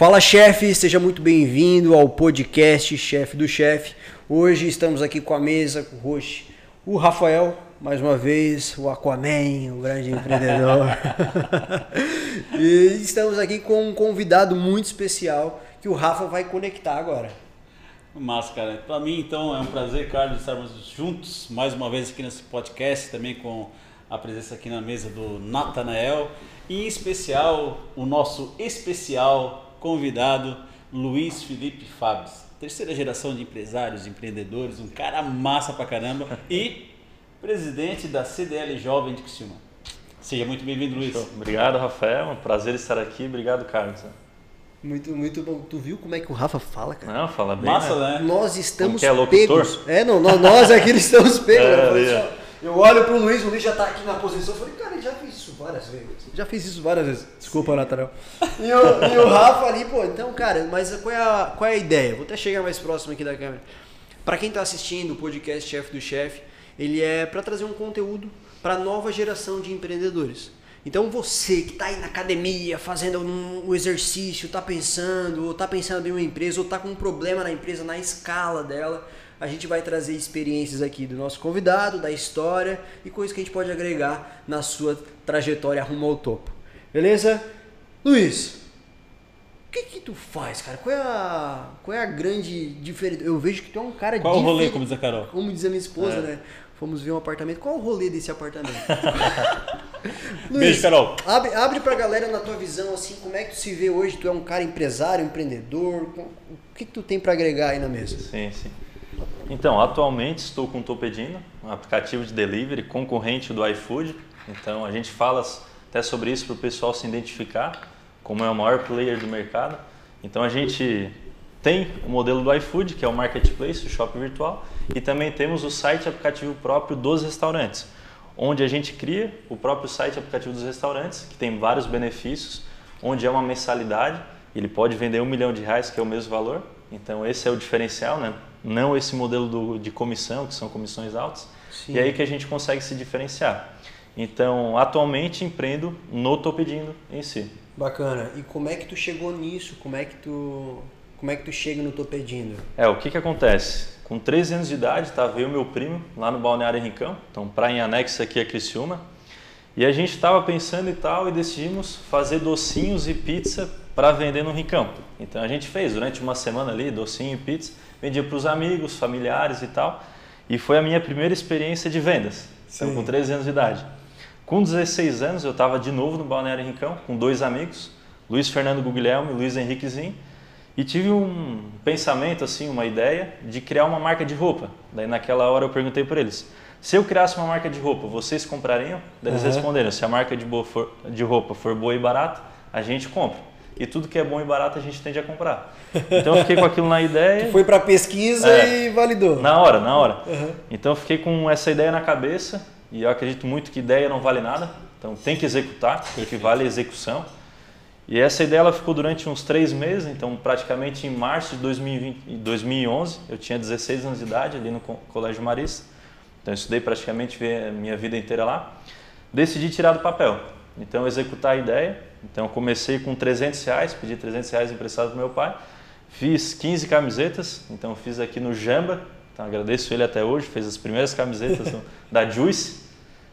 Fala chefe, seja muito bem-vindo ao podcast Chefe do Chefe. Hoje estamos aqui com a mesa, com o host, o Rafael, mais uma vez, o Aquaman, o grande empreendedor. e estamos aqui com um convidado muito especial que o Rafa vai conectar agora. Massa, cara. Para mim, então, é um prazer, Carlos, estarmos juntos mais uma vez aqui nesse podcast, também com a presença aqui na mesa do Natanael e em especial o nosso especial convidado Luiz Felipe Fabs, terceira geração de empresários, empreendedores, um cara massa pra caramba e presidente da CDL Jovem de Criciúma. Seja muito bem-vindo, Luiz. Obrigado, Rafael. Um prazer estar aqui. Obrigado, Carlos. Muito, muito bom. Tu viu como é que o Rafa fala, cara? Não, fala bem. Massa, né? né? Nós estamos é, pegos. É, não, nós, nós aqui estamos pegos. É, né? ó, Eu olho pro Luiz, o Luiz já tá aqui na posição. Eu falei, cara, ele já isso várias vezes. Já fiz isso várias vezes. Desculpa, Natanel. E o, e o Rafa ali, pô, então, cara, mas qual é, a, qual é a ideia? Vou até chegar mais próximo aqui da câmera. Pra quem tá assistindo o podcast Chefe do Chefe, ele é pra trazer um conteúdo pra nova geração de empreendedores. Então você que está aí na academia fazendo um, um exercício, está pensando, ou está pensando em uma empresa, ou está com um problema na empresa, na escala dela, a gente vai trazer experiências aqui do nosso convidado, da história e coisas que a gente pode agregar na sua trajetória rumo ao topo. Beleza? Luiz, o que que tu faz, cara? Qual é a, qual é a grande diferença? Eu vejo que tu é um cara Qual o rolê, como diz a Carol? como diz a minha esposa, É. né? Fomos ver um apartamento. Qual o rolê desse apartamento? Beijo, Carol. Abre, abre pra galera na tua visão, assim, como é que tu se vê hoje? Tu é um cara empresário, empreendedor? O que, que tu tem pra agregar aí na mesa? Sim, sim. Então, atualmente estou com o Topedino, um aplicativo de delivery concorrente do iFood. Então, a gente fala até sobre isso para o pessoal se identificar, como é o maior player do mercado. Então, a gente tem o modelo do iFood, que é o marketplace, o shopping virtual, e também temos o site aplicativo próprio dos restaurantes, onde a gente cria o próprio site aplicativo dos restaurantes, que tem vários benefícios, onde é uma mensalidade, ele pode vender um milhão de reais, que é o mesmo valor. Então esse é o diferencial, né? Não esse modelo do- de comissão, que são comissões altas. Sim. E é aí que a gente consegue se diferenciar. Então, atualmente empreendo no Topedindo em si. Bacana. E como é que tu chegou nisso? Como é que tu, como é que tu chega no Tô Pedindo? É, o que que acontece? Com 13 anos de idade, estava eu e meu primo lá no Balneário Rincão, então praia em anexo aqui a Criciúma, e a gente estava pensando e tal e decidimos fazer docinhos e pizza para vender no Rincão. Então a gente fez durante uma semana ali docinho e pizza, vendia para os amigos, familiares e tal, e foi a minha primeira experiência de vendas, então, com 13 anos de idade. Com 16 anos eu estava de novo no Balneário Rincão com dois amigos, Luiz Fernando Guglielmo e Luiz Henriquezinho, e tive um pensamento, assim, uma ideia de criar uma marca de roupa. Daí naquela hora eu perguntei para eles, se eu criasse uma marca de roupa, vocês comprariam? Daí eles Aham. responderam, se a marca de, for- de roupa for boa e barata, a gente compra. E tudo que é bom e barato a gente tende a comprar. Então eu fiquei com aquilo na ideia. Tu foi pra pesquisa É. e validou. Na hora, na hora. Uhum. Então eu fiquei com essa ideia na cabeça e eu acredito muito que ideia não vale nada. Então tem que executar, o que vale é a execução. E essa ideia ela ficou durante uns três meses, então praticamente em março de 2020, 2011, eu tinha 16 anos de idade ali no co- Colégio Marista. Então eu estudei praticamente a minha vida inteira lá. Decidi tirar do papel, então executar a ideia. Então eu comecei com 300 reais, pedi 300 reais emprestado para meu pai. Fiz 15 camisetas, então fiz aqui no Jamba, então agradeço ele até hoje, fez as primeiras camisetas da Juice.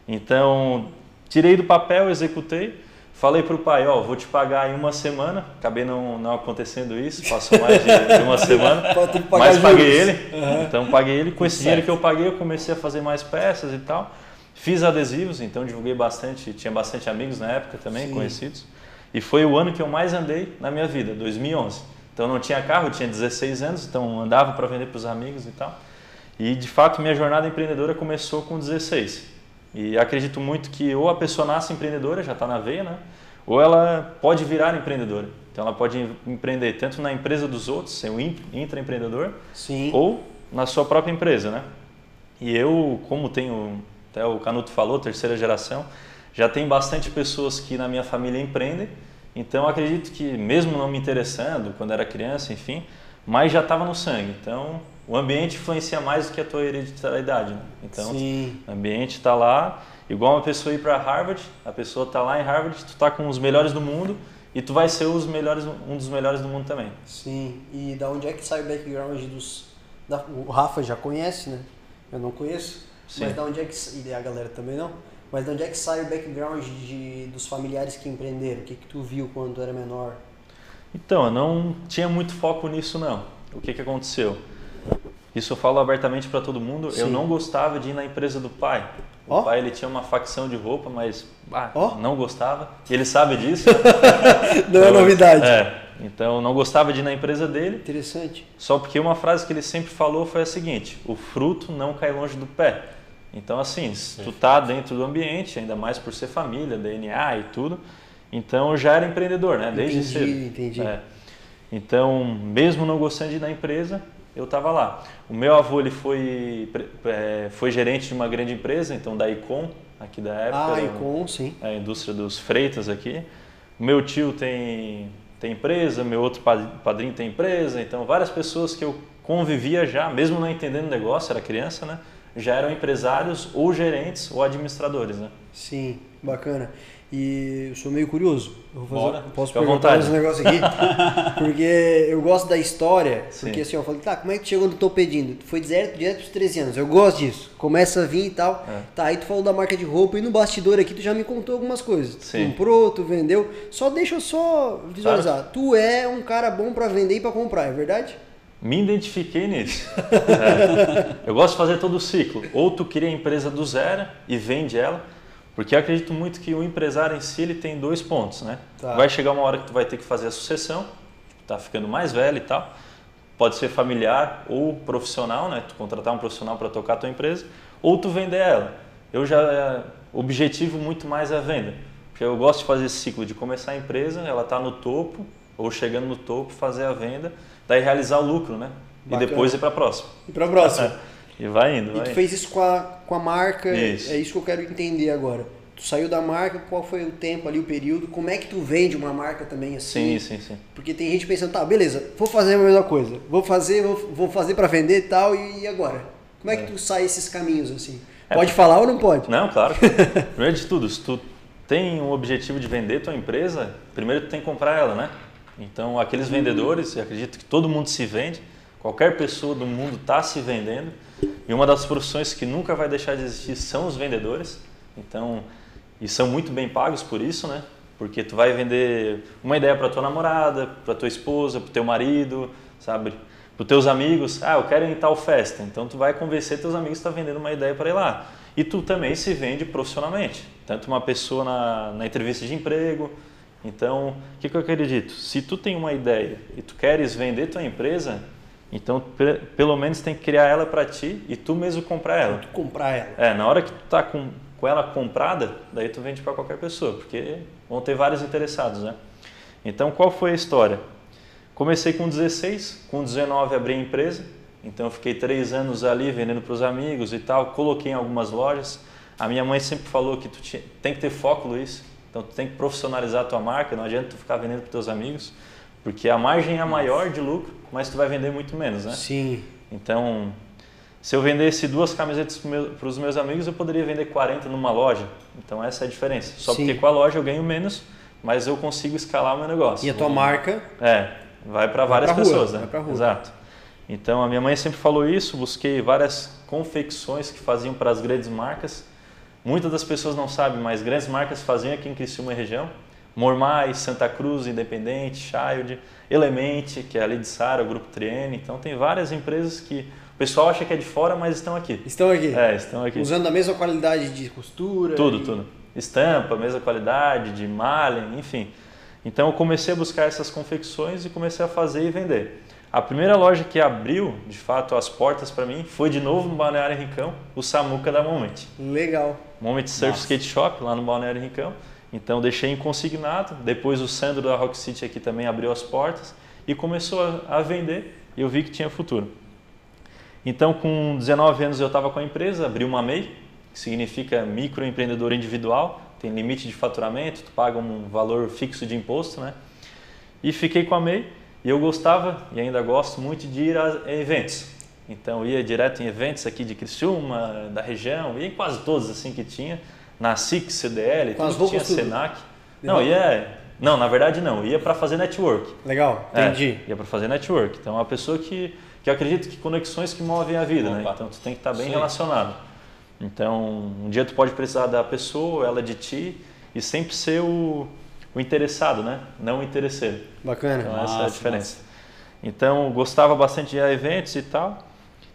Então tirei do papel, executei, falei para o pai, ó, vou te pagar em uma semana, acabei não, não acontecendo isso, passou mais de, de uma semana, mas paguei juros. ele, então paguei ele, com esse dinheiro que eu paguei eu comecei a fazer mais peças e tal, fiz adesivos, então divulguei bastante, tinha bastante amigos na época também, Sim. conhecidos, e foi o ano que eu mais andei na minha vida, 2011. Então não tinha carro, tinha 16 anos, então andava para vender para os amigos e tal. E de fato minha jornada empreendedora começou com 16. E acredito muito que ou a pessoa nasce empreendedora, já está na veia, né? Ou ela pode virar empreendedora. Então ela pode em- empreender tanto na empresa dos outros, ser um in- intraempreendedor, Sim. ou na sua própria empresa, né? E eu, como tenho, até o Canuto falou, terceira geração, já tem bastante pessoas que na minha família empreendem, então acredito que mesmo não me interessando, quando era criança, enfim, mas já estava no sangue. Então o ambiente influencia mais do que a tua hereditariedade, né? Então Sim. o ambiente está lá, igual uma pessoa ir para Harvard, a pessoa está lá em Harvard, tu está com os melhores do mundo e tu vai ser os melhores, um dos melhores do mundo também. Sim, e da onde é que sai o background dos. Da, o Rafa já conhece, né? Eu não conheço. Sim. Mas da onde é que. E a galera também não. Mas de onde é que sai o background de, dos familiares que empreenderam? O que, que tu viu quando tu era menor? Então, eu não tinha muito foco nisso não. O que, que aconteceu? Isso eu falo abertamente para todo mundo. Eu Sim. não gostava de ir na empresa do pai. O Ó. pai ele tinha uma facção de roupa, mas ah, Ó. não gostava. Ele sabe disso. Não é Então, novidade. É. Então, não gostava de ir na empresa dele. Interessante. Só porque uma frase que ele sempre falou foi a seguinte: o fruto não cai longe do pé. Então, assim, se tu tá dentro do ambiente, ainda mais por ser família, DNA e tudo, então eu já era empreendedor, né? Desde Entendi, cedo. entendi. É. Então, mesmo não gostando de ir na empresa, eu estava lá. O meu avô ele foi, é, foi gerente de uma grande empresa, então da Icon, aqui da época. Ah, Icon, sim. a indústria dos freitas aqui. Meu tio tem, tem empresa, meu outro pa- padrinho tem empresa, então várias pessoas que eu convivia já, mesmo não entendendo o negócio, era criança, né? Já eram empresários ou gerentes ou administradores, né? Sim, bacana. E eu sou meio curioso. Eu vou fazer, Bora. posso perguntar vontade. esse negócio aqui? porque eu gosto da história. Sim. Porque assim, eu falei, tá, como é que tu chegou no Tô Pedindo? Foi direto, direto pros 13 anos. Eu gosto disso. Começa a vir e tal. É. Tá, aí tu falou da marca de roupa e no bastidor aqui tu já me contou algumas coisas. Tu Sim. comprou, tu vendeu. Só deixa eu só visualizar. Tu é um cara bom pra vender e pra comprar, é verdade? Me identifiquei nisso. É. Eu gosto de fazer todo o ciclo. Ou tu cria a empresa do zero e vende ela, porque eu acredito muito que o empresário em si ele tem dois pontos, né? Tá. Vai chegar uma hora que tu vai ter que fazer a sucessão, tá ficando mais velho e tal. Pode ser familiar ou profissional, né? Tu contratar um profissional para tocar a tua empresa, ou tu vender ela. Eu já o objetivo muito mais é a venda, porque eu gosto de fazer esse ciclo de começar a empresa, ela tá no topo ou chegando no topo, fazer a venda, daí realizar o lucro, né? Bacana. E depois ir para a próxima. E pra próxima. E vai indo, E vai tu indo. fez isso com a, com a marca, Isso. é isso que eu quero entender agora. Tu saiu da marca, qual foi o tempo ali, o período, como é que tu vende uma marca também assim? Sim, sim, sim. Porque tem gente pensando, tá, beleza, vou fazer a mesma coisa, vou fazer, vou, vou fazer para vender e tal, e agora? Como é que tu sai esses caminhos assim? É. Pode falar ou não pode? Não, claro. Primeiro de tudo, se tu tem um objetivo de vender tua empresa, primeiro tu tem que comprar ela, né? Então, aqueles vendedores, eu acredito que todo mundo se vende, qualquer pessoa do mundo está se vendendo, e uma das profissões que nunca vai deixar de existir são os vendedores. Então, e são muito bem pagos por isso, né? Porque tu vai vender uma ideia para tua namorada, para tua esposa, para teu marido, sabe? Para teus amigos, ah, eu quero ir em tal festa. Então tu vai convencer teus amigos que está vendendo uma ideia para ir lá. E tu também se vende profissionalmente. Tanto uma pessoa na, na entrevista de emprego. Então, o que, que eu acredito? Se tu tem uma ideia e tu queres vender tua empresa, então pe- pelo menos tem que criar ela para ti e tu mesmo comprar ela. Tu comprar ela. É, na hora que tu tá com, com ela comprada, daí tu vende para qualquer pessoa, porque vão ter vários interessados, né? Então, qual foi a história? Comecei com 16, com 19 abri a empresa, então eu fiquei três anos ali vendendo para os amigos e tal, coloquei em algumas lojas. A minha mãe sempre falou que tu tinha- tem que ter foco, Luiz, então tu tem que profissionalizar a tua marca, não adianta tu ficar vendendo para teus amigos, porque a margem é maior de lucro, mas tu vai vender muito menos, né? Sim. Então, se eu vendesse duas camisetas para os meus amigos, eu poderia vender 40 numa loja. Então, essa é a diferença. Só Sim. porque com a loja eu ganho menos, mas eu consigo escalar o meu negócio. E a tua marca, É, vai para várias rua, pessoas, né? vai pra rua. Exato. Então, a minha mãe sempre falou isso, busquei várias confecções que faziam para as grandes marcas. Muitas das pessoas não sabem, mas grandes marcas faziam aqui em Criciúma e região. Mormai, Santa Cruz, Independente, Child, Element, que é ali de Sara, o Grupo Triene. Então, tem várias empresas que o pessoal acha que é de fora, mas estão aqui. estão aqui. É, estão aqui. Usando a mesma qualidade de costura. Tudo, e- tudo. Estampa, mesma qualidade, de malha, enfim. Então eu comecei a buscar essas confecções e comecei a fazer e vender. A primeira loja que abriu, de fato, as portas para mim foi de novo no Balneário Rincão, o Samuca da Moment. Legal. Moment Surf Nossa. Skate Shop, lá no Balneário Rincão. Então deixei em consignado. Depois o Sandro da Rock City aqui também abriu as portas e começou a, a vender e eu vi que tinha futuro. Então com 19 anos eu estava com a empresa, abri uma MEI, que significa microempreendedor individual, tem limite de faturamento, tu paga um valor fixo de imposto, né? E fiquei com a MEI e eu gostava e ainda gosto muito de ir a eventos. Então eu ia direto em eventos aqui de Criciúma, da região, ia em quase todos assim que tinha, na SIC, CDL, tudo que tinha? Senac. De Não, ia Não, na verdade não. Ia para fazer network. Legal, É, entendi. ia para fazer network. Então, é uma pessoa que, que acredita que conexões que movem a vida, né? Opa. Então, tu tem que estar bem Sim. relacionado. Então, um dia tu pode precisar da pessoa, ela de ti, e sempre ser o, o interessado, né? Não o interesseiro. Bacana. Então, essa é a Massa, diferença. Então, gostava bastante de ir a eventos e tal.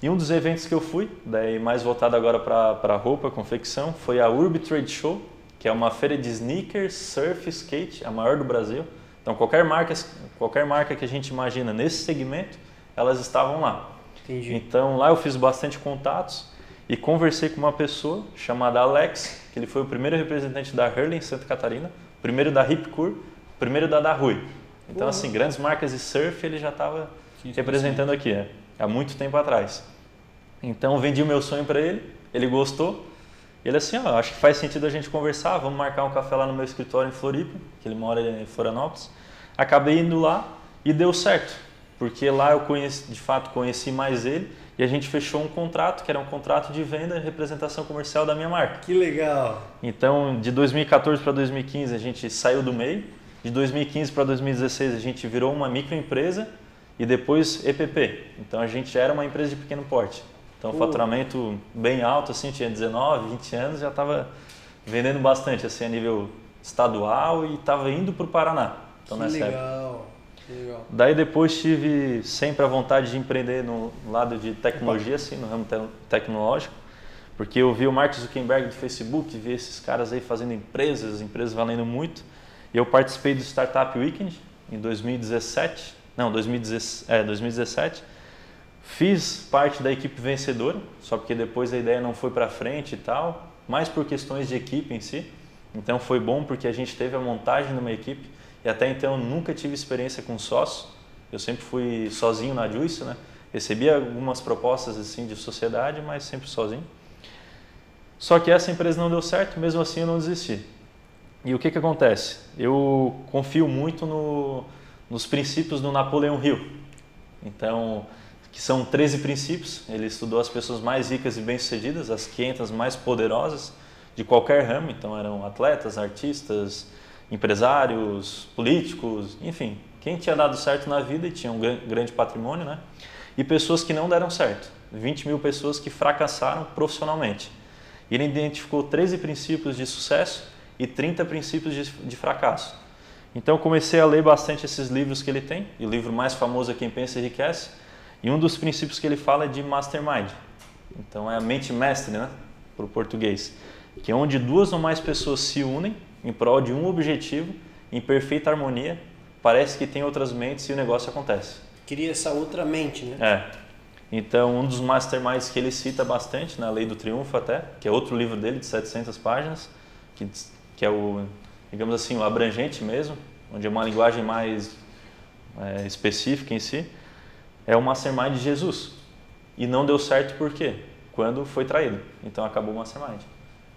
E um dos eventos que eu fui, daí mais voltado agora para roupa, confecção, foi a Urb Trade Show, que é uma feira de sneakers, surf, skate, a maior do Brasil. Então, qualquer marca, qualquer marca que a gente imagina nesse segmento, elas estavam lá. Entendi. Então, lá eu fiz bastante contatos e conversei com uma pessoa chamada Alex, que ele foi o primeiro representante da Hurley em Santa Catarina, primeiro da Ripcur, primeiro da da Rui. Então, assim, grandes marcas de surf ele já estava representando aqui, é, há muito tempo atrás. Então, vendi o meu sonho para ele, ele gostou. Ele assim, ó, acho que faz sentido a gente conversar, vamos marcar um café lá no meu escritório em Floripa, que ele mora em Florianópolis. Acabei indo lá e deu certo, porque lá eu conheci, de fato conheci mais ele e a gente fechou um contrato, que era um contrato de venda e representação comercial da minha marca. Que legal. Então, de 2014 para 2015 a gente saiu do MEI, de 2015 para 2016 a gente virou uma microempresa e depois EPP. Então a gente era uma empresa de pequeno porte. Então, Pô. faturamento bem alto, assim, tinha 19, 20 anos, já estava vendendo bastante, assim, a nível estadual e estava indo para o Paraná. Então, que nessa época. Legal. Daí depois tive sempre a vontade de empreender no lado de tecnologia, assim, no ramo te- tecnológico, porque eu vi o Mark Zuckerberg do Facebook, vi esses caras aí fazendo empresas, empresas valendo muito, e eu participei do Startup Weekend em 2017, não, 2017, é, 2017, fiz parte da equipe vencedora, só porque depois a ideia não foi para frente e tal, mais por questões de equipe em si, então foi bom porque a gente teve a montagem de uma equipe, e até então nunca tive experiência com sócio. Eu sempre fui sozinho na Juice, né? Recebia algumas propostas assim de sociedade, mas sempre sozinho. Só que essa empresa não deu certo, mesmo assim eu não desisti. E o que que acontece? Eu confio muito no, nos princípios do Napoleão Hill. Então, que são 13 princípios. Ele estudou as pessoas mais ricas e bem-sucedidas, as 500 mais poderosas de qualquer ramo. Então, eram atletas, artistas, empresários, políticos, enfim, quem tinha dado certo na vida e tinha um gran- grande patrimônio, né? E pessoas que não deram certo. 20 mil pessoas que fracassaram profissionalmente. Ele identificou 13 princípios de sucesso e 30 princípios de, de fracasso. Então comecei a ler bastante esses livros que ele tem. E o livro mais famoso é Quem Pensa Enriquece. E um dos princípios que ele fala é de mastermind. Então é a mente mestre, né? Para o português. Que é onde duas ou mais pessoas se unem em prol de um objetivo, em perfeita harmonia. Parece que tem outras mentes e o negócio acontece. Queria essa outra mente, né? É. Então, um dos masterminds que ele cita bastante, na Lei do Triunfo até, que é outro livro dele de 700 páginas, que, que é o, digamos assim, o abrangente mesmo, onde é uma linguagem mais é, específica em si, é o mastermind de Jesus. E não deu certo por quê? Quando foi traído. Então, acabou o mastermind.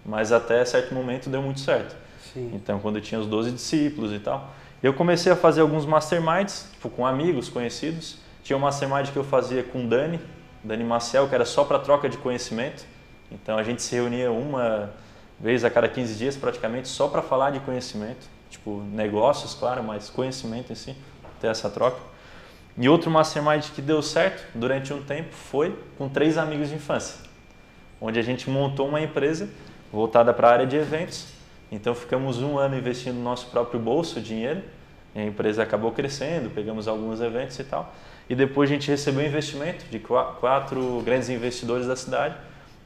Mas até certo momento deu muito certo. Sim. Então, quando eu tinha os 12 discípulos e tal, eu comecei a fazer alguns masterminds, tipo, com amigos, conhecidos. Tinha um mastermind que eu fazia com o Dani, Dani Maciel, que era só para troca de conhecimento. Então, a gente se reunia uma vez a cada 15 dias, praticamente, só para falar de conhecimento. Tipo, negócios, claro, mas conhecimento em si, ter essa troca. E outro mastermind que deu certo durante um tempo foi com três amigos de infância, onde a gente montou uma empresa voltada para a área de eventos. Então ficamos um ano investindo no nosso próprio bolso, dinheiro. A empresa acabou crescendo, pegamos alguns eventos e tal. E depois a gente recebeu investimento de qua- quatro grandes investidores da cidade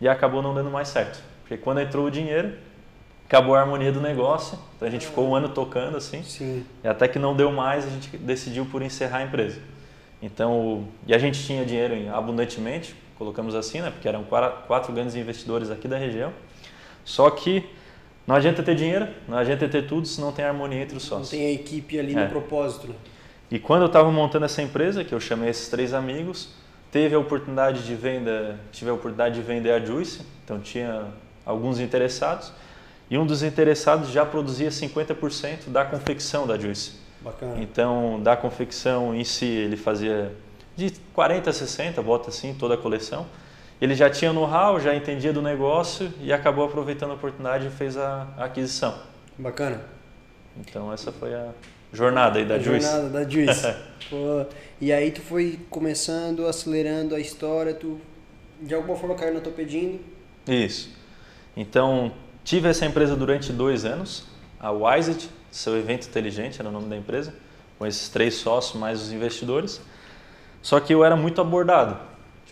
e acabou não dando mais certo. Porque quando entrou o dinheiro, acabou a harmonia do negócio. Então a gente ficou um ano tocando assim. Sim. E até que não deu mais, a gente decidiu por encerrar a empresa. Então, e a gente tinha dinheiro em- abundantemente, colocamos assim, né? Porque eram quatro grandes investidores aqui da região. Só que não adianta ter dinheiro, não adianta ter tudo se não tem harmonia entre os Não sócios. tem a equipe ali É. no propósito, né? E quando eu estava montando essa empresa, que eu chamei esses três amigos, teve a oportunidade de venda, tive a oportunidade de vender a Juice, então tinha alguns interessados, e um dos interessados já produzia 50% da confecção da Juice. Bacana. Então, da confecção em si, ele fazia de 40 a 60, bota assim, toda a coleção. Ele já tinha know-how, já entendia do negócio e acabou aproveitando a oportunidade e fez a, a aquisição. Bacana. Então essa foi a jornada aí da a Juice. jornada da Juice. Pô, e aí tu foi começando, acelerando a história, tu de alguma forma caiu na tua pedindo. Isso. Então, tive essa empresa durante dois anos, a Wiseit, seu evento inteligente era o nome da empresa, com esses três sócios mais os investidores. Só que eu era muito abordado,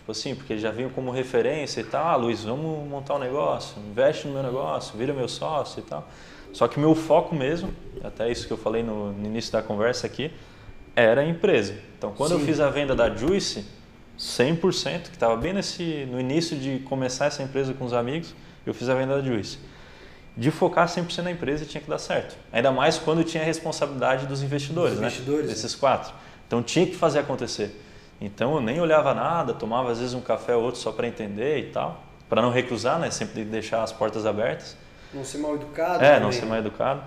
tipo assim, porque já vinham como referência e tal, ah, Luiz, vamos montar um negócio, investe no meu negócio, vira meu sócio e tal. Só que o meu foco mesmo, até isso que eu falei no, no início da conversa aqui, era a empresa. Então, quando Sim. eu fiz a venda da Juice, 100%, que estava bem nesse, no início de começar essa empresa com os amigos, eu fiz a venda da Juice. De focar 100% na empresa tinha que dar certo. Ainda mais quando tinha a responsabilidade dos investidores, Dos né? investidores, Desses quatro. Então tinha que fazer acontecer. Então eu nem olhava nada, tomava às vezes um café ou outro só para entender e tal, para não recusar, né? Sempre deixar as portas abertas. Não ser mal educado. É, também. não ser mais educado.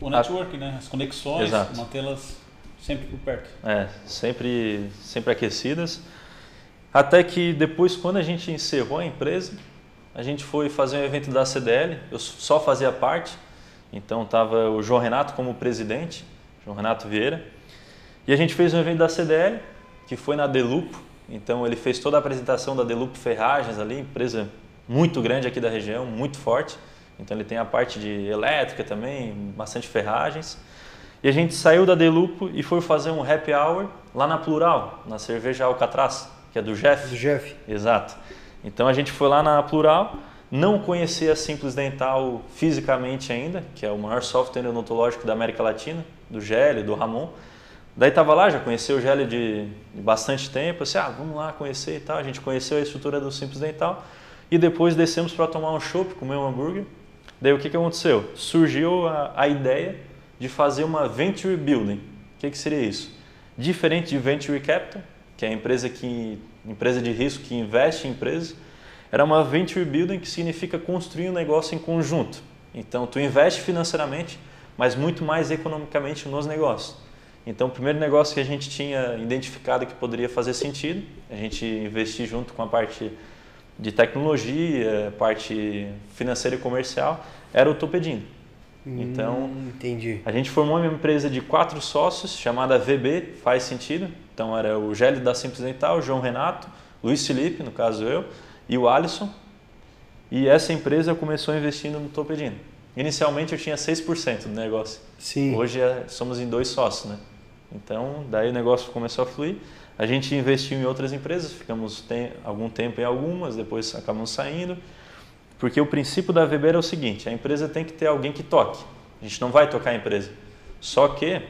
O network, né? As conexões, mantê-las sempre por perto. É, sempre, sempre aquecidas. Até que depois, quando a gente encerrou a empresa, a gente foi fazer um evento da CDL, eu só fazia parte, então estava o João Renato como presidente, João Renato Vieira, e a gente fez um evento da CDL, que foi na Delupo, então ele fez toda a apresentação da Delupo Ferragens ali, empresa muito grande aqui da região, muito forte, então ele tem a parte de elétrica também, bastante ferragens. E a gente saiu da Delupo e foi fazer um happy hour lá na Plural, na cerveja Alcatraz, que é do Jeff. Do Jeff. Exato. Então a gente foi lá na Plural, não conhecia a Simples Dental fisicamente ainda, que é o maior software odontológico da América Latina, do Gélio, do Ramon. Daí tava lá, já conheceu o Gélio de, de bastante tempo, assim, ah, vamos lá conhecer e tal. A gente conheceu a estrutura do Simples Dental e depois descemos para tomar um chopp, comer um hambúrguer. Daí o que, que aconteceu? Surgiu a, a ideia de fazer uma Venture Building. O que, que seria isso? Diferente de Venture Capital, que é a empresa, que, empresa de risco que investe em empresas, era uma Venture Building que significa construir um negócio em conjunto. Então, tu investe financeiramente, mas muito mais economicamente nos negócios. Então, o primeiro negócio que a gente tinha identificado que poderia fazer sentido, a gente investir junto com a parte de tecnologia, parte financeira e comercial, era o Topedino. Então, Hum, entendi. a gente formou uma empresa de quatro sócios chamada VB, faz sentido. Então era o Gélio da Simples Dental, o João Renato, Luiz Felipe, no caso eu, e o Alisson. E essa empresa começou investindo no Topedino. Inicialmente eu tinha 6% do negócio. Sim. Hoje é- somos em dois sócios, né? Então, daí o negócio começou a fluir. A gente investiu em outras empresas, ficamos tem, algum tempo em algumas, depois acabamos saindo. Porque o princípio da VB é o seguinte: a empresa tem que ter alguém que toque. A gente não vai tocar a empresa. Só que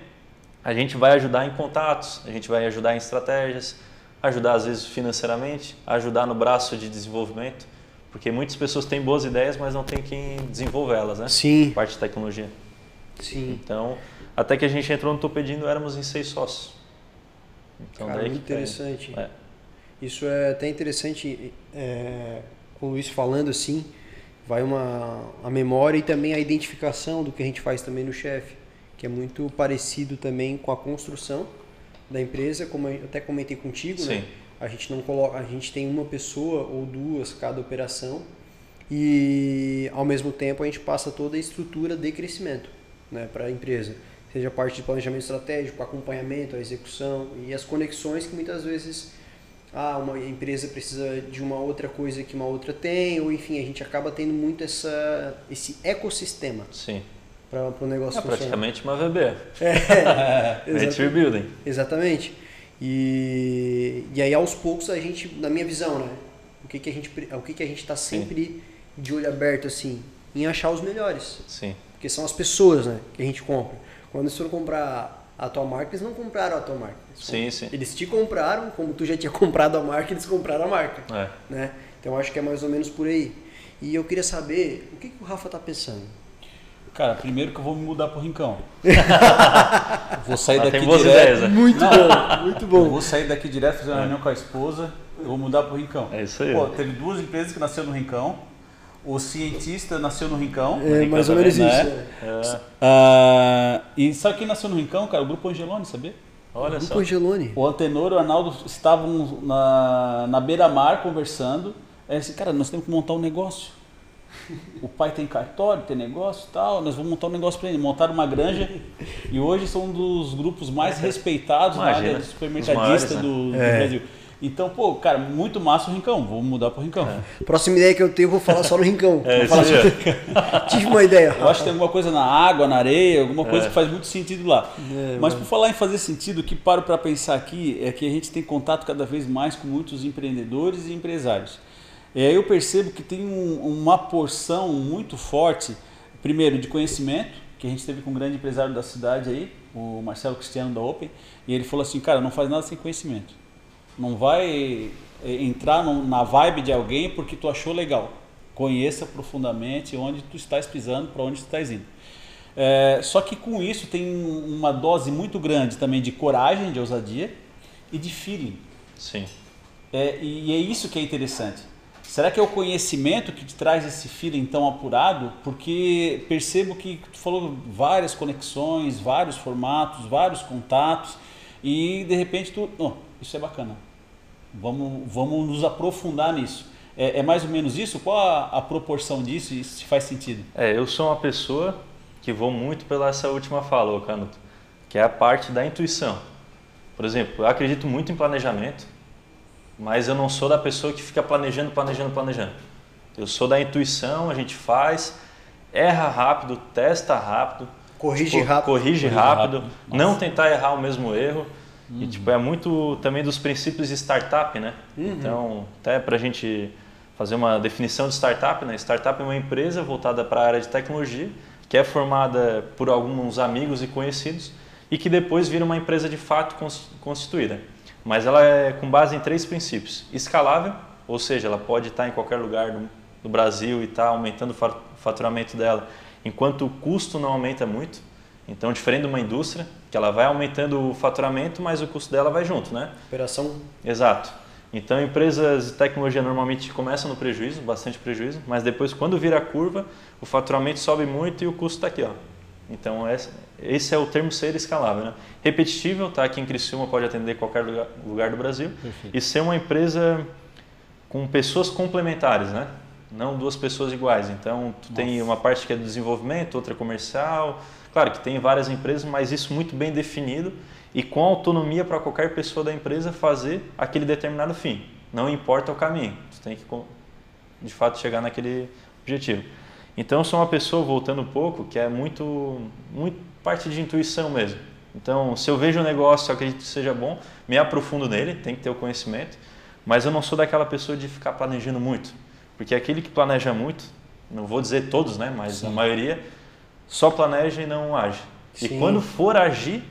a gente vai ajudar em contatos, a gente vai ajudar em estratégias, ajudar às vezes financeiramente, ajudar no braço de desenvolvimento. Porque muitas pessoas têm boas ideias, mas não tem quem desenvolvê-las, né? Sim. Parte de tecnologia. Sim. Então, até que a gente entrou no Topedino, éramos em seis sócios. Então, Cara, daí interessante. É. Isso é até interessante, é, com o Luiz falando assim, vai uma a memória e também a identificação do que a gente faz também no chefe, que é muito parecido também com a construção da empresa, como eu até comentei contigo, né? Sim. A gente não coloca, a gente tem uma pessoa ou duas cada operação e ao mesmo tempo a gente passa toda a estrutura de crescimento, né, para a empresa, seja a parte de planejamento estratégico, acompanhamento, a execução e as conexões que muitas vezes ah, uma empresa precisa de uma outra coisa que uma outra tem, ou enfim, a gente acaba tendo muito essa esse ecossistema Sim. para o negócio É funcionar. praticamente uma VB. É, Venture. Building. Exatamente. E, e aí aos poucos a gente, na minha visão, né? O que, que a gente o que, que a gente está sempre de olho aberto assim, em achar os melhores, Sim. porque são as pessoas, né, que a gente compra. Quando eles foram comprar a tua marca, eles não compraram a tua marca. Eles Sim, sim. Eles te compraram, como tu já tinha comprado a marca, eles compraram a marca, É. né? Então acho que é mais ou menos por aí. E eu queria saber o que, que o Rafa tá pensando. Cara, primeiro que eu vou me mudar pro Rincão. vou sair Ah, daqui direto. ideias, né? Muito bom, muito Eu bom. vou sair daqui direto, fazer uma reunião com a esposa. Eu vou mudar pro Rincão. É isso aí. Pô, teve duas empresas que nasceram no Rincão. O cientista nasceu no Rincão. É mais ou menos isso. né? é. É. Ah, e sabe quem nasceu no Rincão, cara? O Grupo Angeloni, sabia? Olha Grupo só. Angeloni. O Antenor e o Arnaldo estavam na, na beira-mar conversando. Aí assim, cara, nós temos que montar um negócio. O pai tem cartório, tem negócio e tal, nós vamos montar um negócio para ele. Montaram uma granja e hoje são um dos grupos mais respeitados na Imagina, área de supermercadista maiores, né? do, do É. Brasil. Então, pô, cara, muito massa o Rincão. Vou mudar pro Rincão. Próxima ideia que eu tenho, eu vou falar só no rincão. É, Vou falar só- Tive uma ideia. Eu acho que tem alguma coisa na água, na areia, alguma coisa É. que faz muito sentido lá. É, Mas mano. por falar em fazer sentido, o que paro para pensar aqui é que a gente tem contato cada vez mais com muitos empreendedores e empresários. E aí eu percebo que tem um- uma porção muito forte, primeiro, de conhecimento, que a gente teve com um grande empresário da cidade aí, o Marcelo Cristiano da Open, e ele falou assim, cara, não faz nada sem conhecimento. Não vai eh, entrar na vibe de alguém porque tu achou legal. Conheça profundamente onde tu estás pisando, para onde tu estás indo. É, só que com isso tem uma dose muito grande também de coragem, de ousadia e de feeling. Sim. É, e é isso que é interessante. Será que é o conhecimento que te traz esse feeling tão apurado? Porque percebo que tu falou várias conexões, vários formatos, vários contatos e de repente tu, oh, isso é bacana. Vamos, vamos nos aprofundar nisso. É, é mais ou menos isso? Qual a, a proporção disso e se faz sentido? É, eu sou uma pessoa que vou muito pela essa última fala, ô Canuto, que é a parte da intuição. Por exemplo, eu acredito muito em planejamento, mas eu não sou da pessoa que fica planejando, planejando, planejando. Eu sou da intuição, a gente faz, erra rápido, testa rápido, Corrige co- rápido. corrige Corrige rápido, rápido. não tentar errar o mesmo erro. E tipo, é muito também dos princípios de startup, né? Então, até para a gente fazer uma definição de startup, né? Startup é uma empresa voltada para a área de tecnologia, que é formada por alguns amigos e conhecidos e que depois vira uma empresa de fato cons- constituída. Mas ela é com base em três princípios: escalável, ou seja, ela pode estar em qualquer lugar do, Brasil e estar aumentando o fa- faturamento dela, enquanto o custo não aumenta muito. Então, diferente de uma indústria, que ela vai aumentando o faturamento, mas o custo dela vai junto, né? Operação Exato. Então, empresas de tecnologia normalmente começam no prejuízo, bastante prejuízo, mas depois, quando vira a curva, o faturamento sobe muito e o custo está aqui. Ó. Então, esse, é o termo ser escalável. Né? Repetível, tá? aqui em Criciúma pode atender qualquer lugar, do Brasil. Perfeito. E ser uma empresa com pessoas complementares, né? não duas pessoas iguais. Então, tu tem uma parte que é do desenvolvimento, outra comercial. Claro que tem várias empresas, mas isso muito bem definido e com autonomia para qualquer pessoa da empresa fazer aquele determinado fim. Não importa o caminho, tu tem que de fato chegar naquele objetivo. Então, eu sou uma pessoa, voltando um pouco, que é muito, muito parte de intuição mesmo. Então, se eu vejo um negócio, eu acredito que seja bom, me aprofundo nele, tem que ter o conhecimento, mas eu não sou daquela pessoa de ficar planejando muito. Porque aquele que planeja muito, não vou dizer todos, né, mas a maioria, só planeja e não age. E Sim. quando for agir,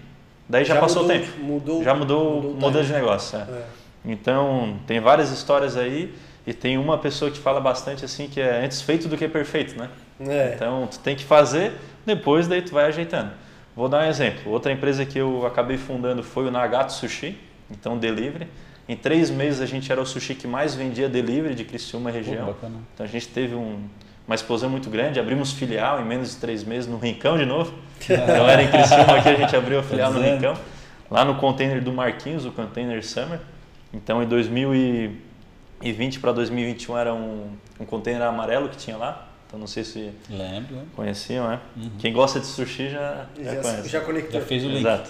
daí já, passou mudou, o tempo. Mudou, Já mudou, mudou o modelo de negócio. é. É. Então, tem várias histórias aí e tem uma pessoa que fala bastante assim que é antes feito do que perfeito, né? É. Então, tu tem que fazer, depois daí tu vai ajeitando. Vou dar um exemplo. Outra empresa que eu acabei fundando foi o Nagato Sushi, então delivery. Em três meses a gente era o sushi que mais vendia delivery de Criciúma região. Pô. Então a gente teve um- uma explosão muito grande, abrimos filial em menos de três meses no Rincão de novo. Então era em Criciúma que a gente abriu a filial no. Rincão, lá no container do Marquinhos, o Container Summer. Então em 2020 para 2021 era um, um container amarelo que tinha lá. Então não sei se Lembro, conheciam, né? Quem gosta de sushi já, já Já, conhece. já conectou. Já fez o link. Exato.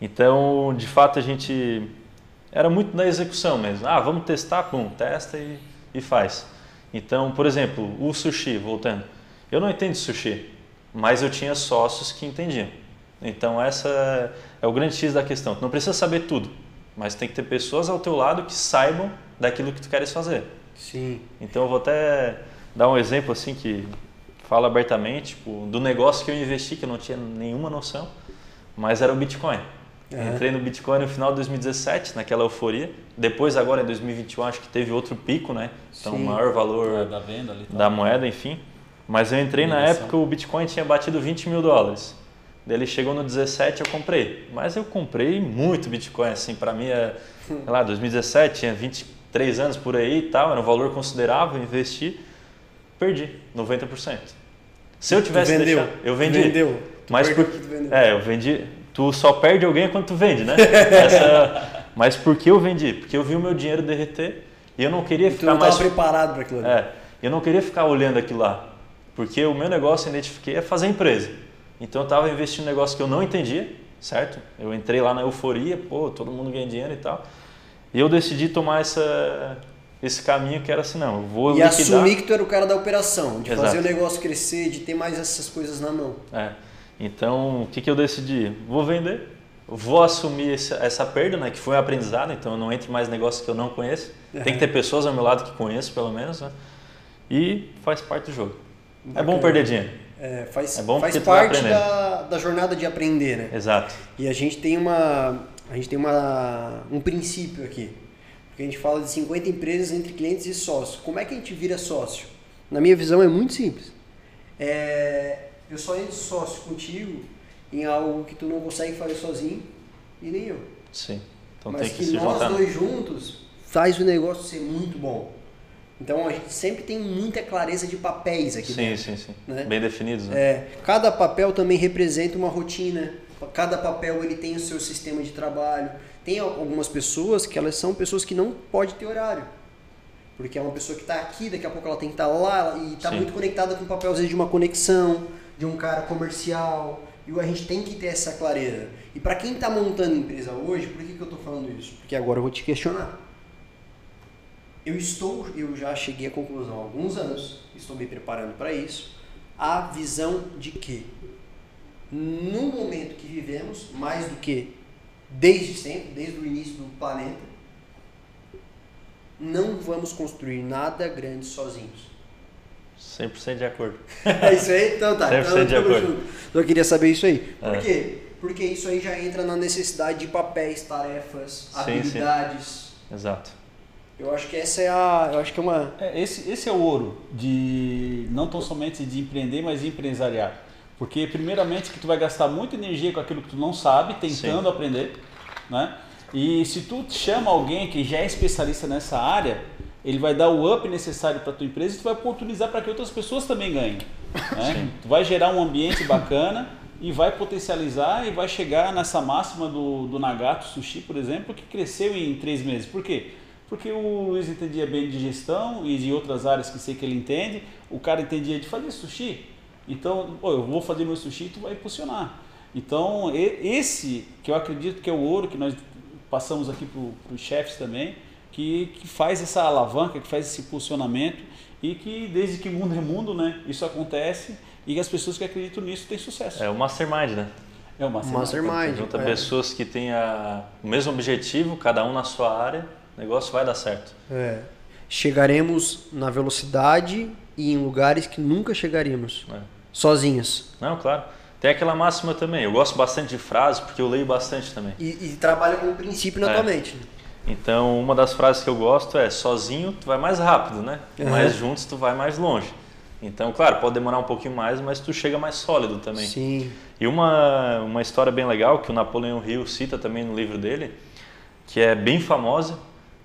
Então, de fato, a gente era muito na execução mesmo. Ah, vamos testar, pum, testa e, e faz. Então, por exemplo, o sushi, voltando. Eu não entendo sushi, mas eu tinha sócios que entendiam. Então, essa é o grande X da questão. Tu não precisa saber tudo, mas tem que ter pessoas ao teu lado que saibam daquilo que tu queres fazer. Sim. Então eu vou até dar um exemplo assim que fala abertamente tipo, do negócio que eu investi que eu não tinha nenhuma noção, mas era o Bitcoin. Entrei no Bitcoin no final de 2017, naquela euforia. Depois agora em 2021 acho que teve outro pico, né? Então o Sim. maior valor Da venda ali. tá. da moeda, enfim. Mas eu entrei na época o Bitcoin tinha batido 20 mil dólares. Daí ele chegou no 17 eu comprei. Mas eu comprei muito Bitcoin, assim, para mim, é, sei lá, 2017, tinha 23 anos por aí e tal, era um valor considerável, investi, perdi 90%. Se eu tivesse Tu vendeu. deixado, eu vendi. Vendeu. Tu Mas por, é, eu vendi. Tu só perde ou ganha quando tu vende, né? Essa- mas por que eu vendi? Porque eu vi o meu dinheiro derreter e eu não queria ficar não mais estava preparado para aquilo ali. é, Eu não queria ficar olhando aquilo lá, porque o meu negócio, eu identifiquei, é fazer empresa. Então eu estava investindo em um negócio que eu não entendia, certo? Eu entrei lá na euforia, pô, todo mundo ganha dinheiro e tal. E eu decidi tomar essa, esse caminho que era assim, não, eu vou E liquidar. assumir que tu era o cara da operação, de Exato. fazer o negócio crescer, de ter mais essas coisas na mão. É. Então, o que, que eu decidi? Vou vender, vou assumir essa, essa perda, né, que foi um aprendizado, então eu não entro mais em negócios que eu não conheço. Tem que ter pessoas ao meu lado que conheço, pelo menos, né? E faz parte do jogo. É bom Bacana. perder dinheiro. É, faz É bom faz parte da, da jornada de aprender, né? Exato. E a gente tem uma a gente tem uma um princípio aqui. Porque a gente fala de 50 empresas entre clientes e sócios. Como é que a gente vira sócio? Na minha visão é muito simples. É, eu só entro sócio contigo em algo que tu não consegue fazer sozinho e nem eu. Sim. Então Mas tem que, que, se nós juntar. dois juntos faz o negócio ser muito bom. Então a gente sempre tem muita clareza de papéis aqui Sim, dentro. sim, sim. né? Bem definidos, né? É, cada papel também representa uma rotina. Cada papel ele tem o seu sistema de trabalho. Tem al- algumas pessoas que elas são pessoas que não pode ter horário. Porque é uma pessoa que está aqui, daqui a pouco ela tem que estar lá e está muito conectada com o papel, às vezes, de uma conexão, de um cara comercial. E a gente tem que ter essa clareza. E para quem está montando empresa hoje, por que, que eu estou falando isso? Porque agora eu vou te questionar. Eu estou, eu já cheguei à conclusão há alguns anos, estou me preparando para isso, a visão de que no momento que vivemos, mais do que desde sempre, desde o início do planeta, não vamos construir nada grande sozinhos. 100% de acordo. É isso aí? Então tá. 100% Então, de acordo. junto. Eu queria saber isso aí. Por É. quê? Porque isso aí já entra na necessidade de papéis, tarefas, Sim, habilidades. Exato. Eu acho que essa é a. Eu acho que é uma. É, esse, esse é o ouro de não tão somente de empreender, mas de empresariar. Porque primeiramente que tu vai gastar muita energia com aquilo que tu não sabe, tentando Sim. aprender, né? E se tu chama alguém que já é especialista nessa área, ele vai dar o up necessário para tua empresa e tu vai oportunizar para que outras pessoas também ganhem. Né? Tu vai gerar um ambiente bacana e vai potencializar e vai chegar nessa máxima do, do Nagato Sushi, por exemplo, que cresceu em três meses. Por quê? Porque o Luiz entendia bem de gestão e de outras áreas que sei que ele entende. O cara entendia de fazer sushi. Então, eu vou fazer meu sushi e tu vai impulsionar. Então, esse que eu acredito que é o ouro que nós passamos aqui para os chefes também, que, que faz essa alavanca, que faz esse impulsionamento e que desde que mundo é mundo, né, isso acontece e que as pessoas que acreditam nisso têm sucesso. É o mastermind, né? É o mastermind. Mastermind. Junta é. pessoas que têm a- o mesmo objetivo, cada um na sua área, o negócio vai dar certo. É. Chegaremos na velocidade e em lugares que nunca chegaríamos. né? Sozinhos. Não, claro. Tem aquela máxima também. Eu gosto bastante de frases porque eu leio bastante também. E, e trabalha com o princípio na É. tua mente. Então, uma das frases que eu gosto é: sozinho tu vai mais rápido, né? Uhum. Mas juntos tu vai mais longe. Então, claro, pode demorar um pouquinho mais, mas tu chega mais sólido também. Sim. E uma, uma história bem legal que o Napoleão Hill cita também no livro dele, que é bem famosa,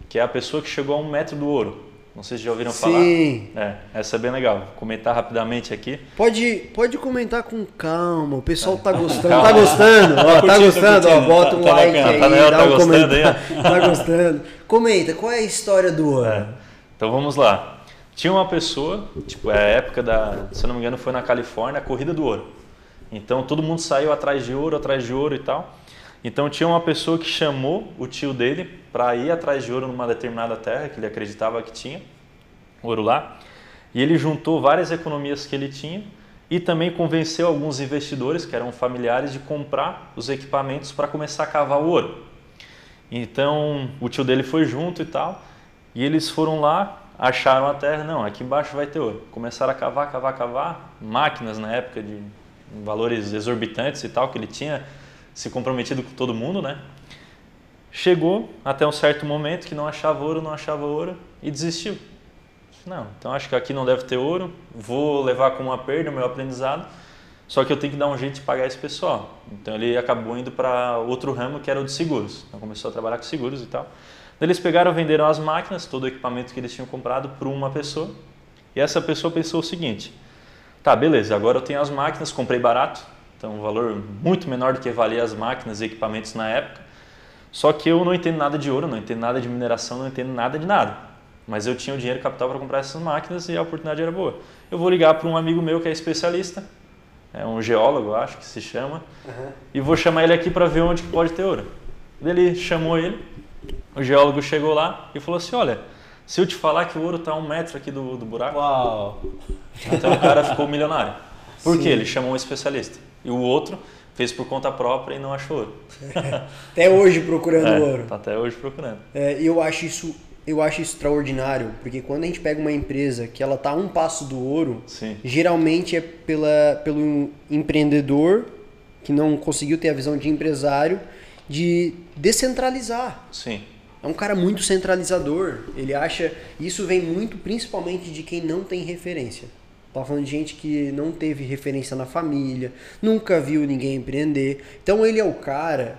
que é a pessoa que chegou a um metro do ouro. Não sei se já ouviram falar. Sim. É, essa é bem legal. Vou comentar rapidamente aqui. Pode, pode comentar com calma. O pessoal tá gostando. Calma. Tá gostando? Ó, tá curtindo, gostando? tá Ó, bota Tá- um tá like bacana, aí. tá legal, dá tá um gostando aí, comentário. Tá gostando? Comenta, qual é a história do ouro? É. Então vamos lá. Tinha uma pessoa, tipo, é a época da, se eu não me engano, foi na Califórnia, a corrida do ouro. Então todo mundo saiu atrás de ouro, atrás de ouro e tal. Então tinha uma pessoa que chamou o tio dele para ir atrás de ouro numa determinada terra que ele acreditava que tinha ouro lá. E ele juntou várias economias que ele tinha e também convenceu alguns investidores que eram familiares de comprar os equipamentos para começar a cavar o ouro. Então o tio dele foi junto e tal, e eles foram lá, acharam a terra, não, aqui embaixo vai ter ouro. Começaram a cavar, cavar, cavar, máquinas na época de valores exorbitantes e tal, que ele tinha se comprometido com todo mundo, né? Chegou até um certo momento que não achava ouro, não achava ouro e desistiu. Não, então acho que aqui não deve ter ouro, vou levar como uma perda o meu aprendizado, só que eu tenho que dar um jeito de pagar esse pessoal. Então ele acabou indo para outro ramo que era o de seguros. Então começou a trabalhar com seguros e tal. Eles pegaram, venderam as máquinas, todo o equipamento que eles tinham comprado para uma pessoa. E essa pessoa pensou o seguinte: tá, beleza, agora eu tenho as máquinas, comprei barato, então um valor muito menor do que valia as máquinas e equipamentos na época. Só que eu não entendo nada de ouro, não entendo nada de mineração, não entendo nada de nada. mas eu tinha o dinheiro capital para comprar essas máquinas e a oportunidade era boa. Eu vou ligar para um amigo meu que é especialista, é um geólogo, acho que se chama, Aham. e vou chamar ele aqui para ver onde que pode ter ouro. Ele chamou ele, o geólogo chegou lá e falou assim, olha, se eu te falar que o ouro está a um metro aqui do, do buraco, Uau! então o cara ficou milionário. Por Sim. quê? Ele chamou um especialista. E o outro fez por conta própria e não achou ouro. Até hoje procurando É, ouro. Tá até hoje procurando. É, eu acho isso eu acho extraordinário, porque quando a gente pega uma empresa que ela tá a um passo do ouro, Sim. geralmente é pela, pelo empreendedor que não conseguiu ter a visão de empresário de descentralizar. Sim. É um cara muito centralizador. Ele acha. Isso vem muito principalmente de quem não tem referência. Tava falando de gente que não teve referência na família, nunca viu ninguém empreender. Então ele é o cara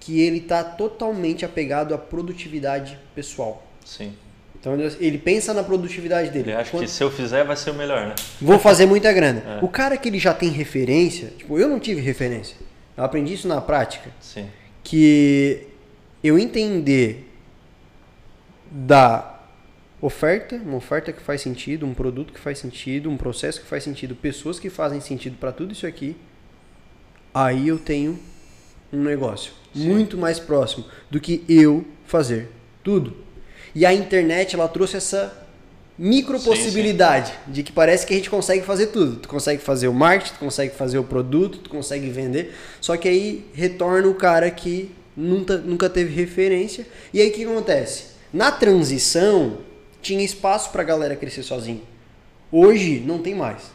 que ele tá totalmente apegado à produtividade pessoal. Sim. Então ele- ele pensa na produtividade dele. Ele acha Quando- que se eu fizer vai ser o melhor, né? Vou fazer muita grana. É. O cara que ele já tem referência, tipo, eu não tive referência. Eu aprendi isso na prática. Sim. que eu entender da oferta, uma oferta que faz sentido, um produto que faz sentido, um processo que faz sentido, pessoas que fazem sentido para tudo isso aqui, aí eu tenho um negócio muito mais próximo do que eu fazer tudo. E a internet ela trouxe essa micro Sim, possibilidade de que parece que a gente consegue fazer tudo. Tu consegue fazer o marketing, tu consegue fazer o produto, tu consegue vender. Só que aí retorna o cara que nunca, nunca teve referência. E aí o que acontece? Na transição tinha espaço pra galera crescer sozinho. Hoje não tem mais.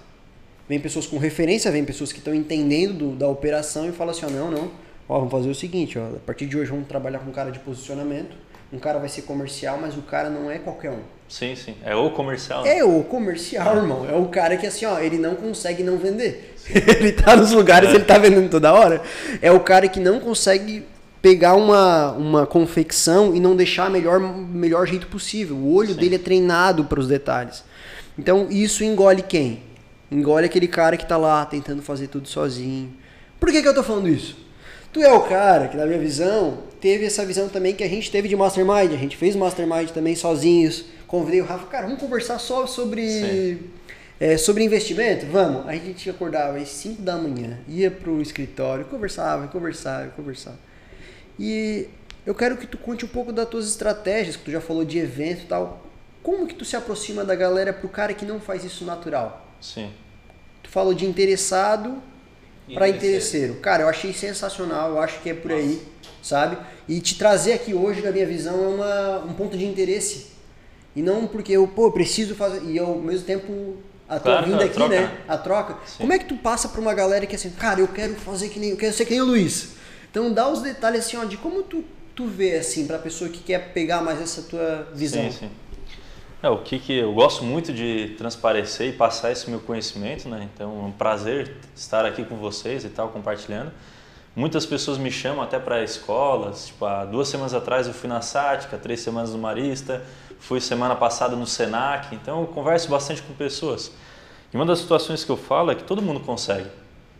Vem pessoas com referência, vem pessoas que estão entendendo do- da operação e falam assim, ó, não, não, ó, vamos fazer o seguinte, ó, a partir de hoje vamos trabalhar com um cara de posicionamento, um cara vai ser comercial, mas o cara não é qualquer um. Sim, sim. É o comercial. né? É o comercial, irmão. É o cara que assim, ó, ele não consegue não vender. ele tá nos lugares, ele tá vendendo toda hora. É o cara que não consegue pegar uma, uma confecção e não deixar melhor melhor jeito possível. O olho Sim. dele é treinado para os detalhes. Então, isso engole quem? Engole aquele cara que tá lá tentando fazer tudo sozinho. Por que que eu tô falando isso? Tu é o cara que, na minha visão, teve essa visão também que a gente teve de Mastermind. A gente fez Mastermind também sozinhos. Convidei o Rafa, cara, vamos conversar só sobre, é, sobre investimento? Vamos. A gente acordava às 5 da manhã, ia pro escritório, conversava, conversava, conversava. E eu quero que tu conte um pouco das tuas estratégias, que tu já falou de evento e tal. Como que tu se aproxima da galera pro cara que não faz isso natural? Sim. Tu falou de interessado para interesseiro. Cara, eu achei sensacional, eu acho que é por aí, sabe? E te trazer aqui hoje, na minha visão, é uma, um ponto de interesse. E não porque eu, pô, eu preciso fazer. E eu, ao mesmo tempo, a tua Claro, vinda aqui, troca, né? né? A troca. Sim. Como é que tu passa pra uma galera que assim, cara, eu quero fazer que nem. Eu quero ser que nem o Luiz. Então dá os detalhes assim, ó, de como tu, tu vê, assim, pra pessoa que quer pegar mais essa tua visão. Sim, sim. É, o que, que eu gosto muito de transparecer e passar esse meu conhecimento, né? Então é um prazer estar aqui com vocês e tal, compartilhando. Muitas pessoas me chamam até para escolas, tipo, há duas semanas atrás eu fui na Sática, três semanas no Marista, fui semana passada no Senac, então eu converso bastante com pessoas. E uma das situações que eu falo é que todo mundo consegue,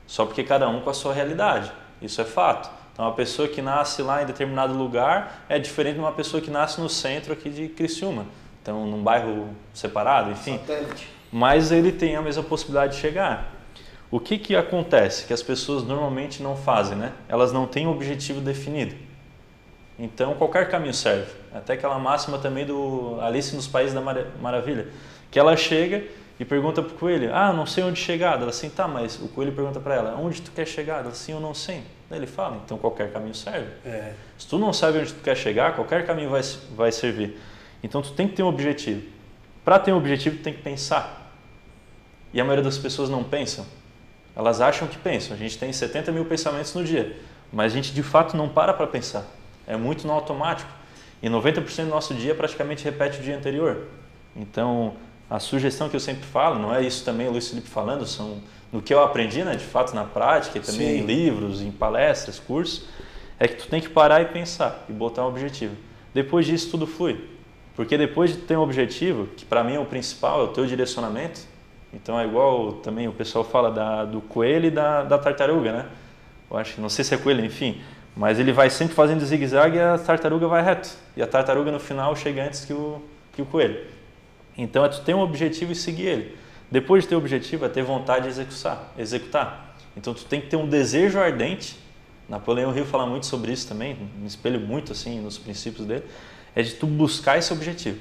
só porque cada um com a sua realidade, isso é fato. Então, uma pessoa que nasce lá em determinado lugar é diferente de uma pessoa que nasce no centro aqui de Criciúma, então num bairro separado, enfim Satélite. mas ele tem a mesma possibilidade de chegar. O que, que acontece? Que as pessoas normalmente não fazem, né? Elas não têm um objetivo definido. Então qualquer caminho serve. Até aquela máxima também do Alice nos Países da Mara- Maravilha, que ela chega e pergunta pro coelho: "Ah, não sei onde chegar". Ela assim: "Tá, mas o coelho pergunta para ela: "Onde tu quer chegar?". Ela assim: "Eu não sei". Daí ele fala: "Então qualquer caminho serve". É. Se tu não sabe onde tu quer chegar, qualquer caminho vai, vai servir. Então tu tem que ter um objetivo. Para ter um objetivo, tu tem que pensar. E a maioria das pessoas não pensam. Elas acham que pensam. A gente tem 70 mil pensamentos no dia, mas a gente de fato não para para pensar. É muito no automático. E 90% do nosso dia praticamente repete o dia anterior. Então, a sugestão que eu sempre falo, não é isso também o Luiz Felipe falando, são no que eu aprendi, né, de fato na prática, e também Sim. em livros, em palestras, cursos, é que tu tem que parar e pensar e botar um objetivo. Depois disso tudo flui. Porque depois de ter um objetivo, que para mim é o principal, é o teu direcionamento, então é igual também o pessoal fala da, do coelho e da, da tartaruga, né? Eu acho, não sei se é coelho, enfim, mas ele vai sempre fazendo zigue-zague e a tartaruga vai reto. E a tartaruga no final chega antes que o, que o coelho. Então é tu ter um objetivo e seguir ele. Depois de ter o objetivo, é ter vontade de executar. executar. Então tu tem que ter um desejo ardente. Napoleão Hill fala muito sobre isso também, me espelho muito assim nos princípios dele, é de tu buscar esse objetivo.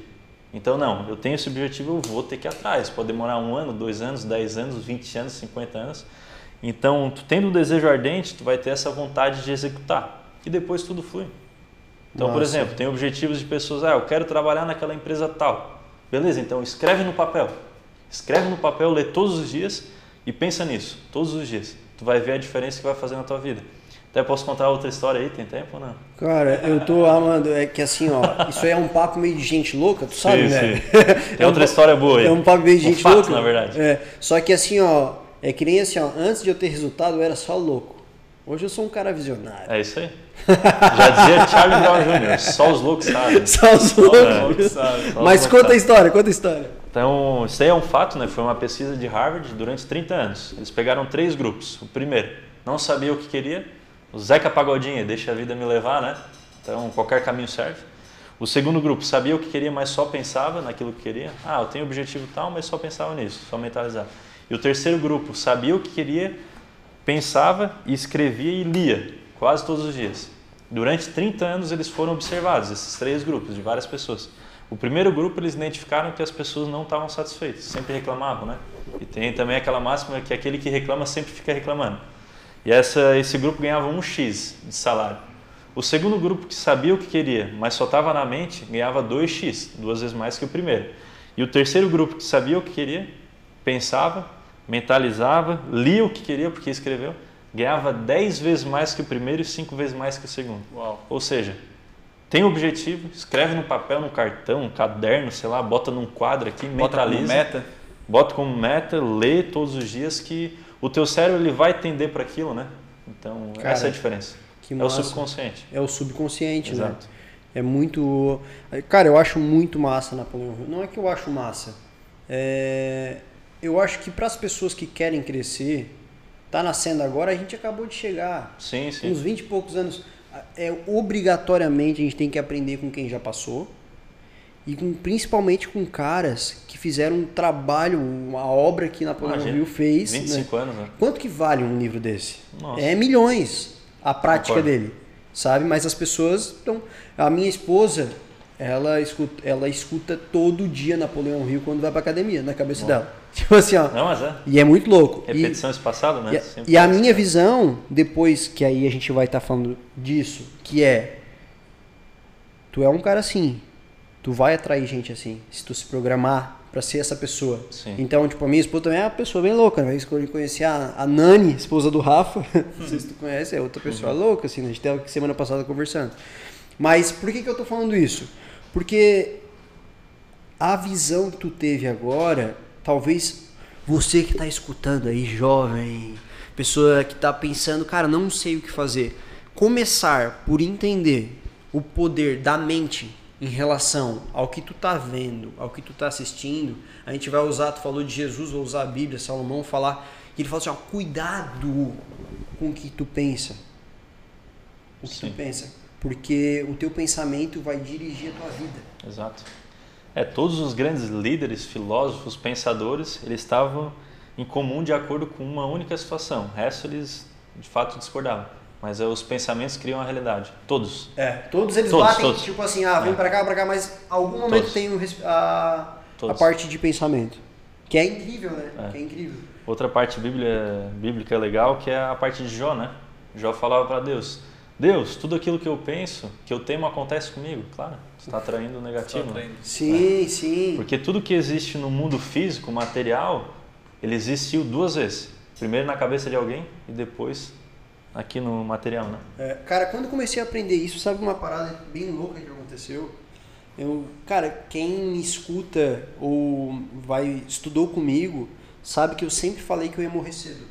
Então não, eu tenho esse objetivo, eu vou ter que ir atrás. Pode demorar um ano, dois anos, dez anos, vinte anos, cinquenta anos. Então, tu tendo um desejo ardente, tu vai ter essa vontade de executar. E depois tudo flui. Então, Nossa. por exemplo, tem objetivos de pessoas, ah, eu quero trabalhar naquela empresa tal. Beleza, então escreve no papel. Escreve no papel, lê todos os dias e pensa nisso, todos os dias. Tu vai ver a diferença que vai fazer na tua vida. Até posso contar outra história aí, tem tempo ou não? Cara, eu tô amando, é que assim, ó, isso aí é um papo meio de gente louca, tu sabe, sim, né? Sim. Tem é outra um, história boa aí. É um papo meio de um gente fato, louca. na verdade. É, só que assim, ó, é que nem assim, ó, antes de eu ter resultado, eu era só louco. Hoje eu sou um cara visionário. É isso aí. Já dizia Charlie Brown Jr., só os loucos sabem. Só os loucos, sabem. Mas conta a história, conta a história. Então, isso aí é um fato, né? Foi uma pesquisa de Harvard durante 30 anos. Eles pegaram três grupos. O primeiro, não sabia o que queria. O Zeca Pagodinha, deixa a vida me levar, né? Então, qualquer caminho serve. O segundo grupo, sabia o que queria, mas só pensava naquilo que queria. Ah, eu tenho objetivo tal, mas só pensava nisso, só mentalizava. E o terceiro grupo, sabia o que queria, pensava, escrevia e lia, quase todos os dias. Durante 30 anos eles foram observados, esses três grupos, de várias pessoas. O primeiro grupo eles identificaram que as pessoas não estavam satisfeitas, sempre reclamavam, né? E tem também aquela máxima que aquele que reclama sempre fica reclamando. E essa, esse grupo ganhava um X de salário. O segundo grupo que sabia o que queria, mas só estava na mente, ganhava 2x, duas vezes mais que o primeiro. E o terceiro grupo que sabia o que queria, pensava, mentalizava, lia o que queria porque escreveu, ganhava 10 vezes mais que o primeiro e 5 vezes mais que o segundo. Uau. Ou seja, tem objetivo, escreve no papel, no cartão, no caderno, sei lá, bota num quadro aqui, bota mentaliza. Como meta. Bota como meta, lê todos os dias que o teu cérebro ele vai tender para aquilo, né? Então, Cara, essa é a diferença. é o subconsciente. É o subconsciente, né? Exato. né? É muito. Cara, eu acho muito massa Napoleão Hill. Não é que eu acho massa. É... Eu acho que para as pessoas que querem crescer, tá nascendo agora, a gente acabou de chegar. Sim, sim. Uns 20 e poucos anos. É, obrigatoriamente a gente tem que aprender com quem já passou e com, principalmente com caras que fizeram um trabalho, uma obra que Napoleão Hill fez. 25 né? anos, né? Quanto que vale um livro desse? Nossa. É milhões a prática Concordo. dele, sabe? Mas as pessoas então A minha esposa, ela escuta, ela escuta todo dia Napoleão Hill quando vai pra academia, na cabeça dela. Tipo assim, ó. Não, mas é. E é muito louco. Repetição e, espaçada, né? E, e a minha visão, depois que aí a gente vai estar tá falando disso, que é. Tu é um cara assim, tu vai atrair gente assim, se tu se programar para ser essa pessoa. Sim. Então, tipo, a minha esposa também é uma pessoa bem louca, né? Eu conheci a, a Nani, esposa do Rafa, não sei se tu conhece, é outra pessoa louca, assim, né? a gente teve semana passada conversando. Mas por que, que eu tô falando isso? Porque a visão que tu teve agora, talvez você que tá escutando aí, jovem, pessoa que tá pensando, cara, não sei o que fazer, começar por entender o poder da mente em relação ao que tu tá vendo, ao que tu tá assistindo, a gente vai usar, tu falou de Jesus, vou usar a Bíblia, Salomão falar, que ele fala assim, ó, cuidado com o que tu pensa. O que Sim. tu pensa. Porque o teu pensamento vai dirigir a tua vida. Exato. É, todos os grandes líderes, filósofos, pensadores, eles estavam em comum de acordo com uma única situação. O resto eles, de fato, discordavam. Mas é, os pensamentos criam a realidade. Todos. É, todos eles todos, batem, todos. tipo assim, ah, vem é. pra cá, pra cá, mas algum momento todos. tem a, a parte de pensamento. Que é incrível, né? É. Que é incrível. Outra parte bíblia, bíblica legal que é a parte de Jó, né? Jó falava para Deus: Deus, tudo aquilo que eu penso, que eu temo, acontece comigo. Claro, você está atraindo o negativo. Tá atraindo. Sim, sim. Porque tudo que existe no mundo físico, material, ele existiu duas vezes. Primeiro na cabeça de alguém e depois aqui no material, né? É, cara, quando eu comecei a aprender isso, sabe uma parada bem louca que aconteceu? Eu, cara, quem me escuta ou vai estudou comigo sabe que eu sempre falei que eu ia morrer cedo.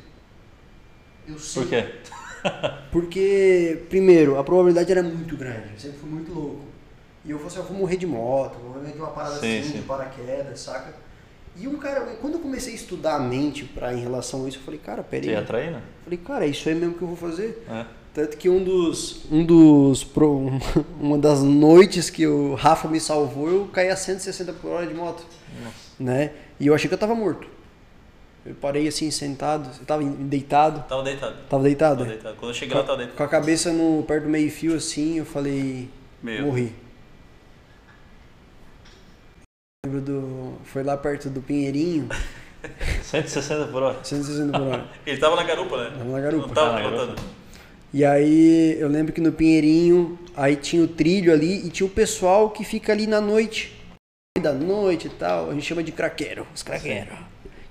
Eu sempre. Por quê? Porque, primeiro, a probabilidade era muito grande. Eu sempre fui muito louco. E eu falei assim, eu vou morrer de moto, vou morrer de uma parada sim, assim, sim. de paraquedas, saca? E um cara, quando eu comecei a estudar a mente pra, em relação a isso, eu falei, cara, peraí. Você ia atrair, né? Falei, cara, é isso aí mesmo que eu vou fazer. É. Tanto que um dos. Um dos. pro- Uma das noites que o Rafa me salvou, eu caí a 160 por hora de moto. Né? E eu achei que eu tava morto. Eu parei assim, sentado. Eu tava deitado. Tava deitado. Tava deitado? Tava deitado. Quando eu cheguei lá, tava deitado. Com a cabeça no, perto do meio-fio, assim, eu falei. Meu. Morri. Lembro do. Foi lá perto do Pinheirinho, 160 por hora. 160 por hora. Ele tava na garupa, né? Tava na garupa. Não tava pilotando. garupa. E aí eu lembro que no Pinheirinho, aí tinha o trilho ali e tinha o pessoal que fica ali na noite. Da noite e tal, a gente chama de craqueiro, os craqueiros.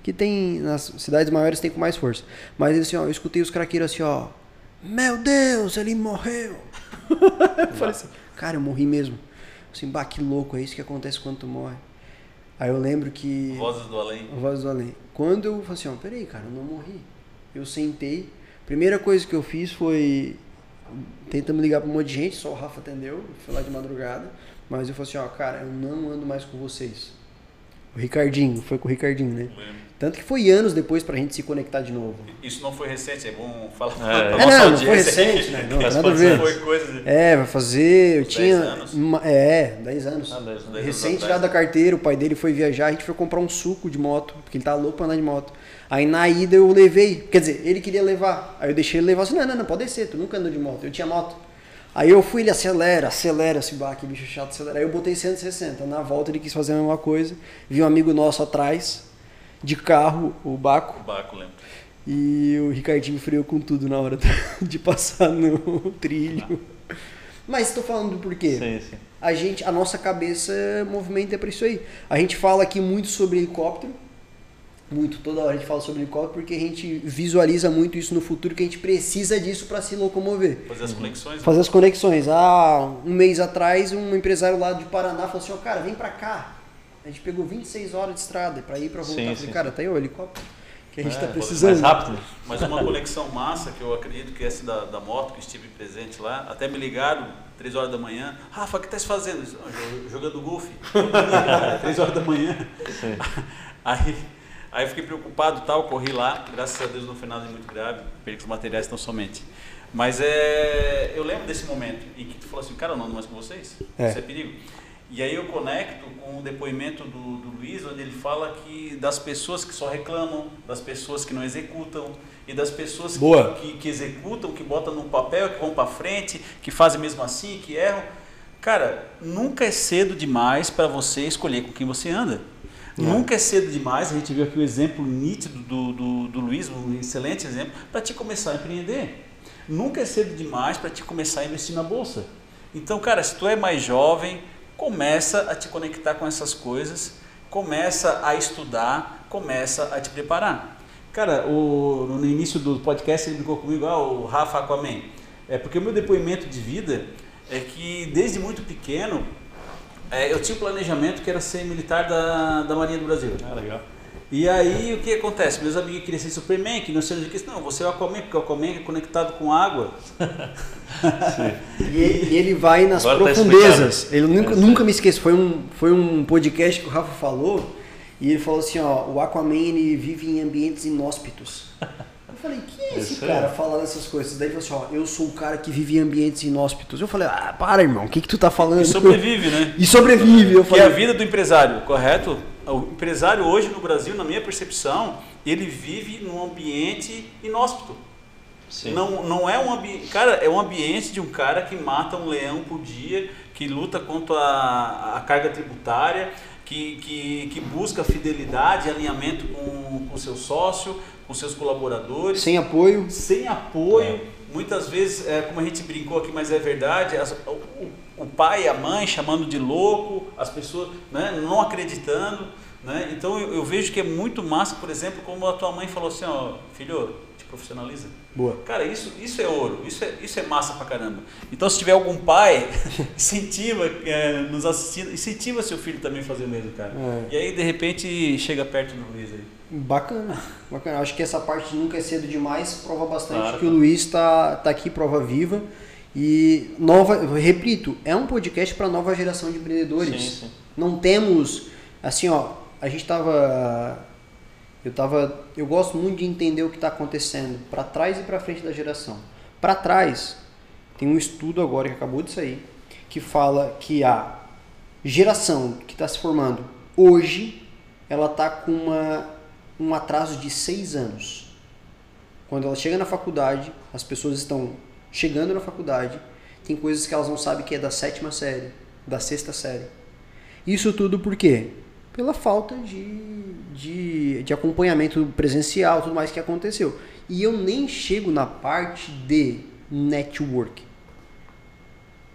Que tem, nas cidades maiores tem com mais força. Mas assim, ó, eu escutei os craqueiros assim, ó. Meu Deus, ele morreu. eu falei assim, cara, eu morri mesmo. Assim, bah, que louco, é isso que acontece quando tu morre. Aí eu lembro que. Vozes do além. A voz do além. Quando eu falei assim, ó, peraí, cara, eu não morri. Eu sentei. Primeira coisa que eu fiz foi tentando ligar para um monte de gente, só o Rafa atendeu, foi lá de madrugada. Mas eu falei assim, ó, cara, eu não ando mais com vocês. O Ricardinho, foi com o Ricardinho, né? Lembro. Tanto que foi anos depois pra gente se conectar de novo. Isso não foi recente, é bom falar É. É, nossa não, não foi recente, né? Não, nada a ver. Foi coisa de... É, vai fazer. Eu Uns tinha. 10 anos. é, 10 anos. Ah, 10 anos. Dez Recente anos tirado da carteira, o pai dele foi viajar, a gente foi comprar um suco de moto, porque ele tava louco pra andar de moto. Aí na ida eu levei, quer dizer, ele queria levar. Aí eu deixei ele levar assim, não, não, não, pode descer, tu nunca andou de moto. Eu tinha moto. Aí eu fui, ele acelera, acelera, esse bah, que bicho chato, acelera. Aí eu botei 160. Na volta ele quis fazer a mesma coisa. Vi um amigo nosso atrás, de carro, o Baco, O Baco, lembro. e o Ricardinho freou com tudo na hora de passar no trilho. Mas tô falando do porquê Sim, sim. a gente, a nossa cabeça movimenta para isso aí. A gente fala aqui muito sobre helicóptero, muito toda hora a gente fala sobre helicóptero porque a gente visualiza muito isso no futuro que a gente precisa disso para se locomover. Fazer as conexões. né? Fazer as conexões. Ah, um mês atrás um empresário lá de Paraná falou assim, ó, cara, vem para cá. A gente pegou 26 horas de estrada para ir para voltar. Sim, Eu falei, sim, cara, tá aí o helicóptero que a gente É, tá pô, precisando. Mais rápido. Mas uma conexão massa, que eu acredito que essa da, da moto, que estive presente lá, até me ligaram, 3 horas da manhã, Rafa, o que tá se fazendo? "Ah, jo- Jogando golfe. 3 horas da manhã. Sim. Aí, aí eu fiquei preocupado e tal, corri lá, graças a Deus não foi nada de muito grave, perdi os materiais tão somente. Mas é, eu lembro desse momento em que tu falou assim, cara, eu não ando mais com vocês, É. isso é perigo. E aí eu conecto com o depoimento do, do Luiz, onde ele fala que das pessoas que só reclamam, das pessoas que não executam e das pessoas que, que, que executam, que botam no papel, que vão para frente, que fazem mesmo assim, que erram. Cara, nunca é cedo demais para você escolher com quem você anda. Nunca é cedo demais, a gente viu aqui o exemplo nítido do, do, do Luiz, um excelente exemplo, para te começar a empreender. Nunca é cedo demais para te começar a investir na bolsa. Então, cara, se tu é mais jovem, começa a te conectar com essas coisas, começa a estudar, começa a te preparar. Cara, o, no início do podcast ele brincou comigo, ah, o Rafa Aquaman. É porque o meu depoimento de vida é que desde muito pequeno é, eu tinha um planejamento que era ser militar da, da Marinha do Brasil. Ah, legal. E aí o que acontece? Meus amigos queriam ser Superman, que não sei o que. Não, você é o Aquaman, porque o Aquaman é conectado com água. E ele, e ele vai nas Agora tá profundezas. ele explicado. nunca, É nunca me esqueço. Foi um, foi um podcast que o Rafa falou. E ele falou assim: ó, o Aquaman ele vive em ambientes inóspitos. Eu falei: que é esse Isso cara é. falando essas coisas? Daí ele falou assim: ó, eu sou o cara que vive em ambientes inóspitos. Eu falei: ah, para, irmão, o que, que tu tá falando? E sobrevive, né? E sobrevive. Eu Que é a falei: vida do empresário, correto? O empresário hoje no Brasil, na minha percepção, ele vive num ambiente inóspito. Sim. Não, não é um ambiente. Cara, é um ambiente de um cara que mata um leão por dia, que luta contra a, a carga tributária, que, que, que busca fidelidade e alinhamento com o seu sócio, com seus colaboradores sem apoio. sem apoio, muitas vezes, é, como a gente brincou aqui, mas é verdade, as- o, o- pai e a mãe chamando de louco, as pessoas né, não acreditando. Né? Então eu, eu vejo que é muito massa, por exemplo, como a tua mãe falou assim, ó, filho, te profissionaliza. Boa. Cara, isso, isso é ouro, isso é, isso é massa pra caramba. Então se tiver algum pai, incentiva, é, nos assistindo, incentiva seu filho também a fazer o mesmo, cara. É. E aí de repente chega perto do Luiz aí. Bacana, bacana. Acho que essa parte de nunca é cedo demais prova bastante Claro. que o Luiz está tá aqui, prova viva. E nova, repito, é um podcast para nova geração de empreendedores. Sim, sim. Não temos, assim, ó, a gente tava, eu tava, eu gosto muito de entender o que está acontecendo para trás e para frente da geração. Para trás, tem um estudo agora que acabou de sair que fala que a geração que está se formando hoje ela está com uma, um atraso de seis anos. Quando ela chega na faculdade, as pessoas estão chegando na faculdade, tem coisas que elas não sabem que é da sétima série, da sexta série. Isso tudo por quê? Pela falta de, de, de acompanhamento presencial, tudo mais que aconteceu. E eu nem chego na parte de network.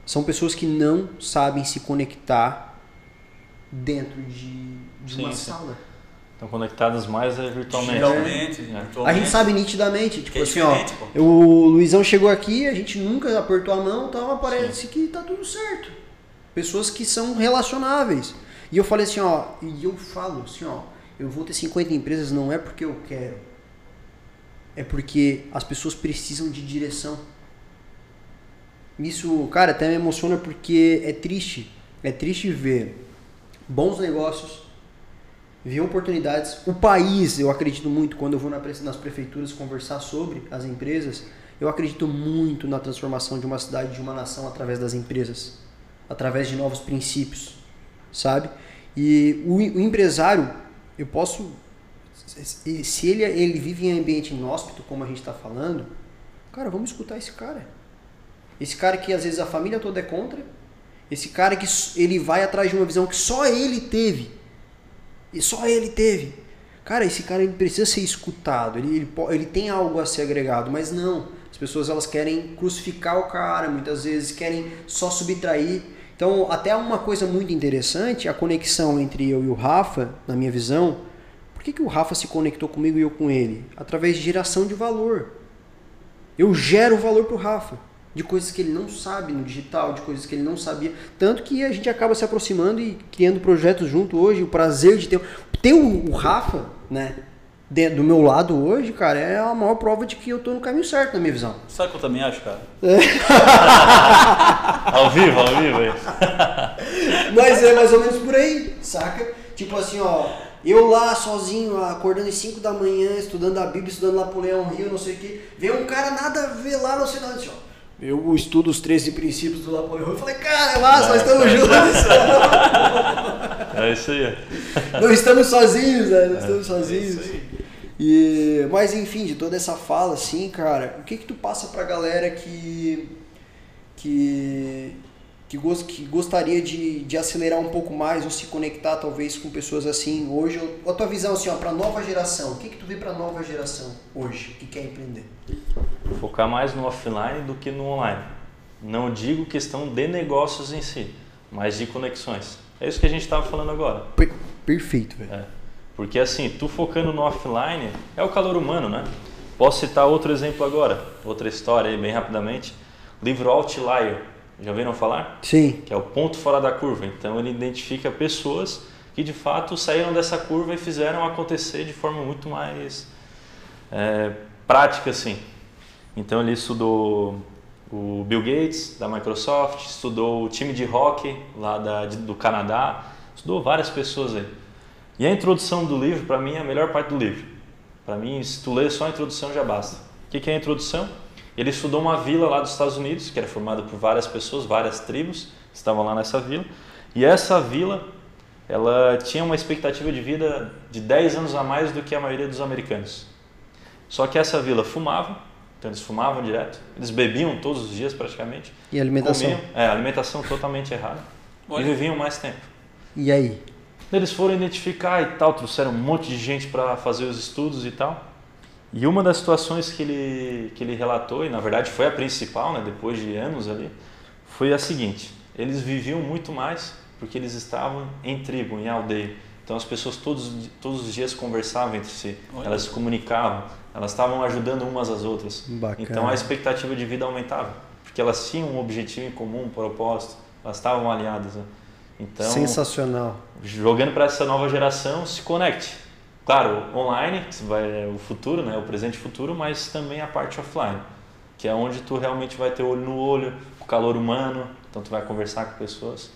São pessoas que não sabem se conectar dentro de, de Sim, uma sim. sala. Estão conectadas mais é, virtualmente. Realmente, É. virtualmente. A gente sabe nitidamente, tipo é assim, ó, pô. o Luizão chegou aqui, a gente nunca apertou a mão, então parece que tá tudo certo. Pessoas que são relacionáveis. E eu falei assim, ó, e eu falo assim, ó, eu vou ter 50 empresas não é porque eu quero. É porque as pessoas precisam de direção. Isso, cara, até me emociona porque é triste. É triste ver bons negócios, ver oportunidades. O país, eu acredito muito, quando eu vou nas prefeituras conversar sobre as empresas, eu acredito muito na transformação de uma cidade, de uma nação através das empresas, através de novos princípios, sabe? E o, o empresário, eu posso, se ele, ele vive em ambiente inóspito, como a gente está falando, cara, vamos escutar esse cara. Esse cara que às vezes a família toda é contra, esse cara que ele vai atrás de uma visão que só ele teve. E só ele teve. Cara, esse cara ele precisa ser escutado, ele, ele, ele tem algo a ser agregado, mas não. As pessoas elas querem crucificar o cara, muitas vezes querem só subtrair. Então, até uma coisa muito interessante, a conexão entre eu e o Rafa, na minha visão, por que, que o Rafa se conectou comigo e eu com ele? Através de geração de valor. Eu gero valor pro Rafa. De coisas que ele não sabe no digital, de coisas que ele não sabia. Tanto que a gente acaba se aproximando e criando projetos junto hoje. O prazer de ter. Ter o, o Rafa, né? de- do meu lado hoje, cara, é a maior prova de que eu tô no caminho certo, na minha visão. Sabe o que eu também acho, cara? Ao vivo, ao vivo aí. Mas é mais ou menos por aí, saca? Tipo assim, ó, eu lá sozinho, acordando às 5 da manhã, estudando a Bíblia, estudando Napoleão Rio, não sei o que, vem um cara nada a ver lá, não sei nada, assim, ó. Eu estudo os 13 princípios do Napoleão. Eu falei, cara, é massa, nós estamos juntos. É isso aí. Não estamos sozinhos, né? Não estamos É sozinhos. isso aí. E, mas enfim, de toda essa fala, assim, cara, o que que tu passa pra galera que que que, gos- que gostaria de, de acelerar um pouco mais ou se conectar talvez com pessoas assim hoje? Ou a tua visão assim, ó, pra nova geração, o que que tu vê pra nova geração hoje que quer empreender? Focar mais no offline do que no online. Não digo questão de negócios em si, mas de conexões. É isso que a gente estava falando agora. Per- perfeito, velho. É. Porque assim, tu focando no offline é o calor humano, né? Posso citar outro exemplo agora, outra história aí bem rapidamente. Livro Outlier, já ouviram falar? Sim. Que é o ponto fora da curva. Então ele identifica pessoas que de fato saíram dessa curva e fizeram acontecer de forma muito mais é, prática assim. Então ele estudou o Bill Gates da Microsoft, estudou o time de hockey lá da, de- do Canadá, estudou várias pessoas aí. E a introdução do livro, para mim, é a melhor parte do livro. Para mim, se tu ler só a introdução já basta. O que que é a introdução? Ele estudou uma vila lá dos Estados Unidos, que era formada por várias pessoas, várias tribos, estavam lá nessa vila. E essa vila, ela tinha uma expectativa de vida de 10 anos a mais do que a maioria dos americanos. Só que essa vila fumava, então eles fumavam direto, eles bebiam todos os dias praticamente, E alimentação? comiam, é, alimentação totalmente errada, Olha. e viviam mais tempo. E aí? Eles foram identificar e tal, trouxeram um monte de gente para fazer os estudos e tal. E uma das situações que ele, que ele relatou, e na verdade foi a principal, né, depois de anos ali, foi a seguinte: eles viviam muito mais porque eles estavam em tribo, em aldeia. Então as pessoas todos, todos os dias conversavam entre si, Olha. elas se comunicavam, elas estavam ajudando umas às outras. Bacana. Então a expectativa de vida aumentava, porque elas tinham um objetivo em comum, um propósito, elas estavam alinhadas. Né? Então, Sensacional. jogando para essa nova geração, se conecte. Claro, online, que vai é o futuro, né, o presente e futuro, mas também a parte offline, que é onde tu realmente vai ter olho no olho, o calor humano, então tu vai conversar com pessoas.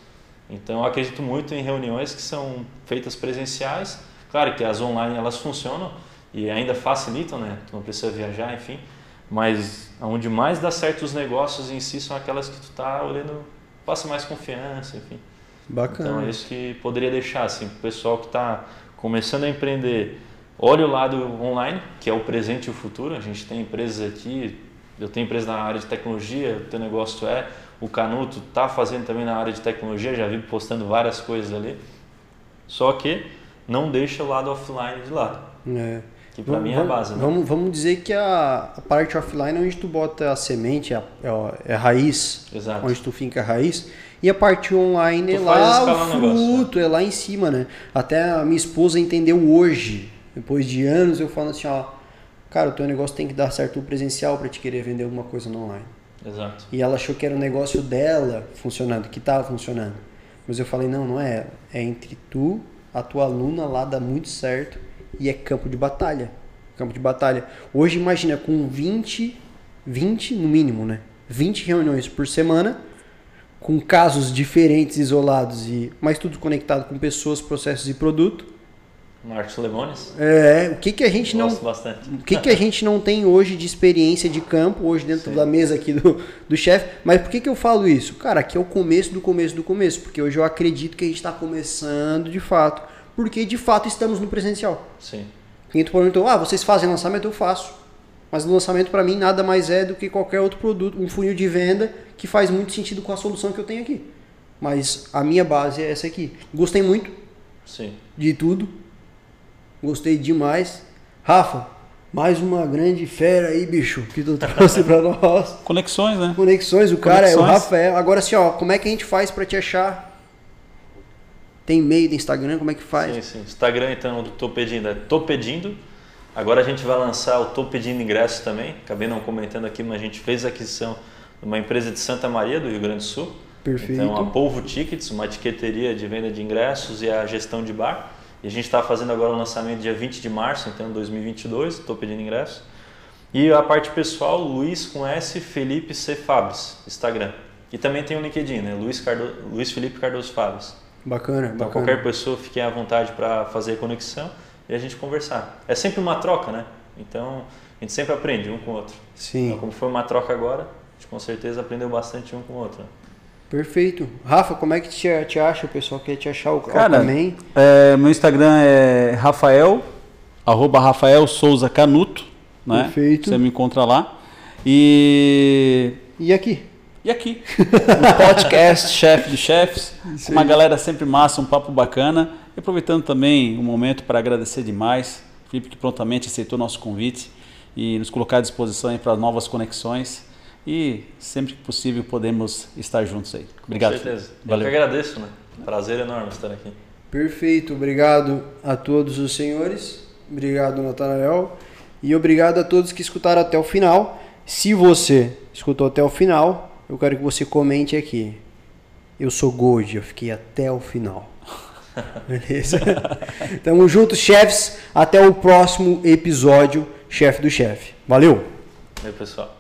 Então eu acredito muito em reuniões que são feitas presenciais. Claro que as online elas funcionam e ainda facilitam, né? Tu não precisa viajar, enfim. mas onde mais dá certo os negócios em si são aquelas que tu tá olhando, passa mais confiança, enfim. Bacana. Então é isso que poderia deixar assim, o pessoal que está começando a empreender, olha o lado online, que é o presente e o futuro. A gente tem empresas aqui, eu tenho empresa na área de tecnologia, o teu negócio é, o Canuto está fazendo também na área de tecnologia, já vi postando várias coisas ali. Só que não deixa o lado offline de lado. É. Que para mim é a base, né? Vamos, vamos dizer que a, a parte offline é onde tu bota a semente, é, é a raiz, Exato. onde tu finca a raiz. E a parte online Tu é lá o o negócio, fruto, é lá em cima, né? Até a minha esposa entendeu hoje, depois de anos, eu falo assim, ó, cara, o teu negócio tem que dar certo no presencial para te querer vender alguma coisa no online. Exato. E ela achou que era o negócio dela funcionando, que estava funcionando. Mas eu falei, não, não é ela. É entre tu, a tua aluna lá dá muito certo e é campo de batalha. Campo de batalha. Hoje imagina com 20, 20 no mínimo, né? 20 reuniões por semana, com casos diferentes, isolados, e mas tudo conectado com pessoas, processos e produto. Marcos Lemones, É, o que que a gente não gosto bastante. o que, que a gente não tem hoje de experiência de campo, hoje dentro Sim. da mesa aqui do, do chefe? Mas por que, que eu falo isso? Cara, aqui é o começo do começo do começo, porque hoje eu acredito que a gente está começando de fato, porque de fato estamos no presencial. Sim. Quem tu perguntou, ah, vocês fazem lançamento? Eu faço. Mas o lançamento para mim nada mais é do que qualquer outro produto, um funil de venda que faz muito sentido com a solução que eu tenho aqui. Mas a minha base é essa aqui. Gostei muito Sim. de tudo. Gostei demais. Rafa, mais uma grande fera aí, bicho, que tu trouxe pra nós. Conexões, né? Conexões, o cara é o Conexões. Rafael. Agora assim, ó, como é que a gente faz pra te achar? Tem e-mail do Instagram, como é que faz? Sim, sim. Instagram, então, Tô Pedindo é Tô Pedindo. Agora a gente vai lançar o Tô Pedindo Ingressos também. Acabei não comentando aqui, mas a gente fez a aquisição de uma empresa de Santa Maria, do Rio Grande do Sul. Perfeito. Então, a Polvo Tickets, uma etiqueteria de venda de ingressos e a gestão de bar. E a gente está fazendo agora o lançamento dia 20 de março, então 2022, estou pedindo ingresso. E a parte pessoal, Luiz com S, Felipe C. Fabres, Instagram. E também tem o LinkedIn, né? Luiz, Cardo... Luiz Felipe Cardoso Fabres. Bacana, Então bacana. qualquer pessoa fique à vontade para fazer conexão e a gente conversar. É sempre uma troca, né? Então a gente sempre aprende um com o outro. Sim, Então, como foi uma troca agora, a gente com certeza aprendeu bastante um com o outro. né? perfeito. Rafa, como é que te, te acha? O pessoal quer te achar o Cara, também? É, meu Instagram é Rafael, arroba Rafael Souza Canuto, né? Perfeito. Você me encontra lá. E, E aqui? e aqui, o podcast Chefe dos Chefes, uma galera sempre massa, um papo bacana. E aproveitando também o momento para agradecer demais, Felipe que prontamente aceitou nosso convite e nos colocar à disposição para novas conexões. E sempre que possível podemos estar juntos aí. Obrigado. Com certeza. Felipe. Eu Valeu. que agradeço, né? Prazer enorme estar aqui. Perfeito, obrigado a todos os senhores, obrigado Natanael e obrigado a todos que escutaram até o final. Se você escutou até o final, eu quero que você comente aqui. Eu sou Gold, eu fiquei até o final. Beleza? Tamo junto, chefes. Até o próximo episódio, chefe do chefe. Valeu! Aí, pessoal?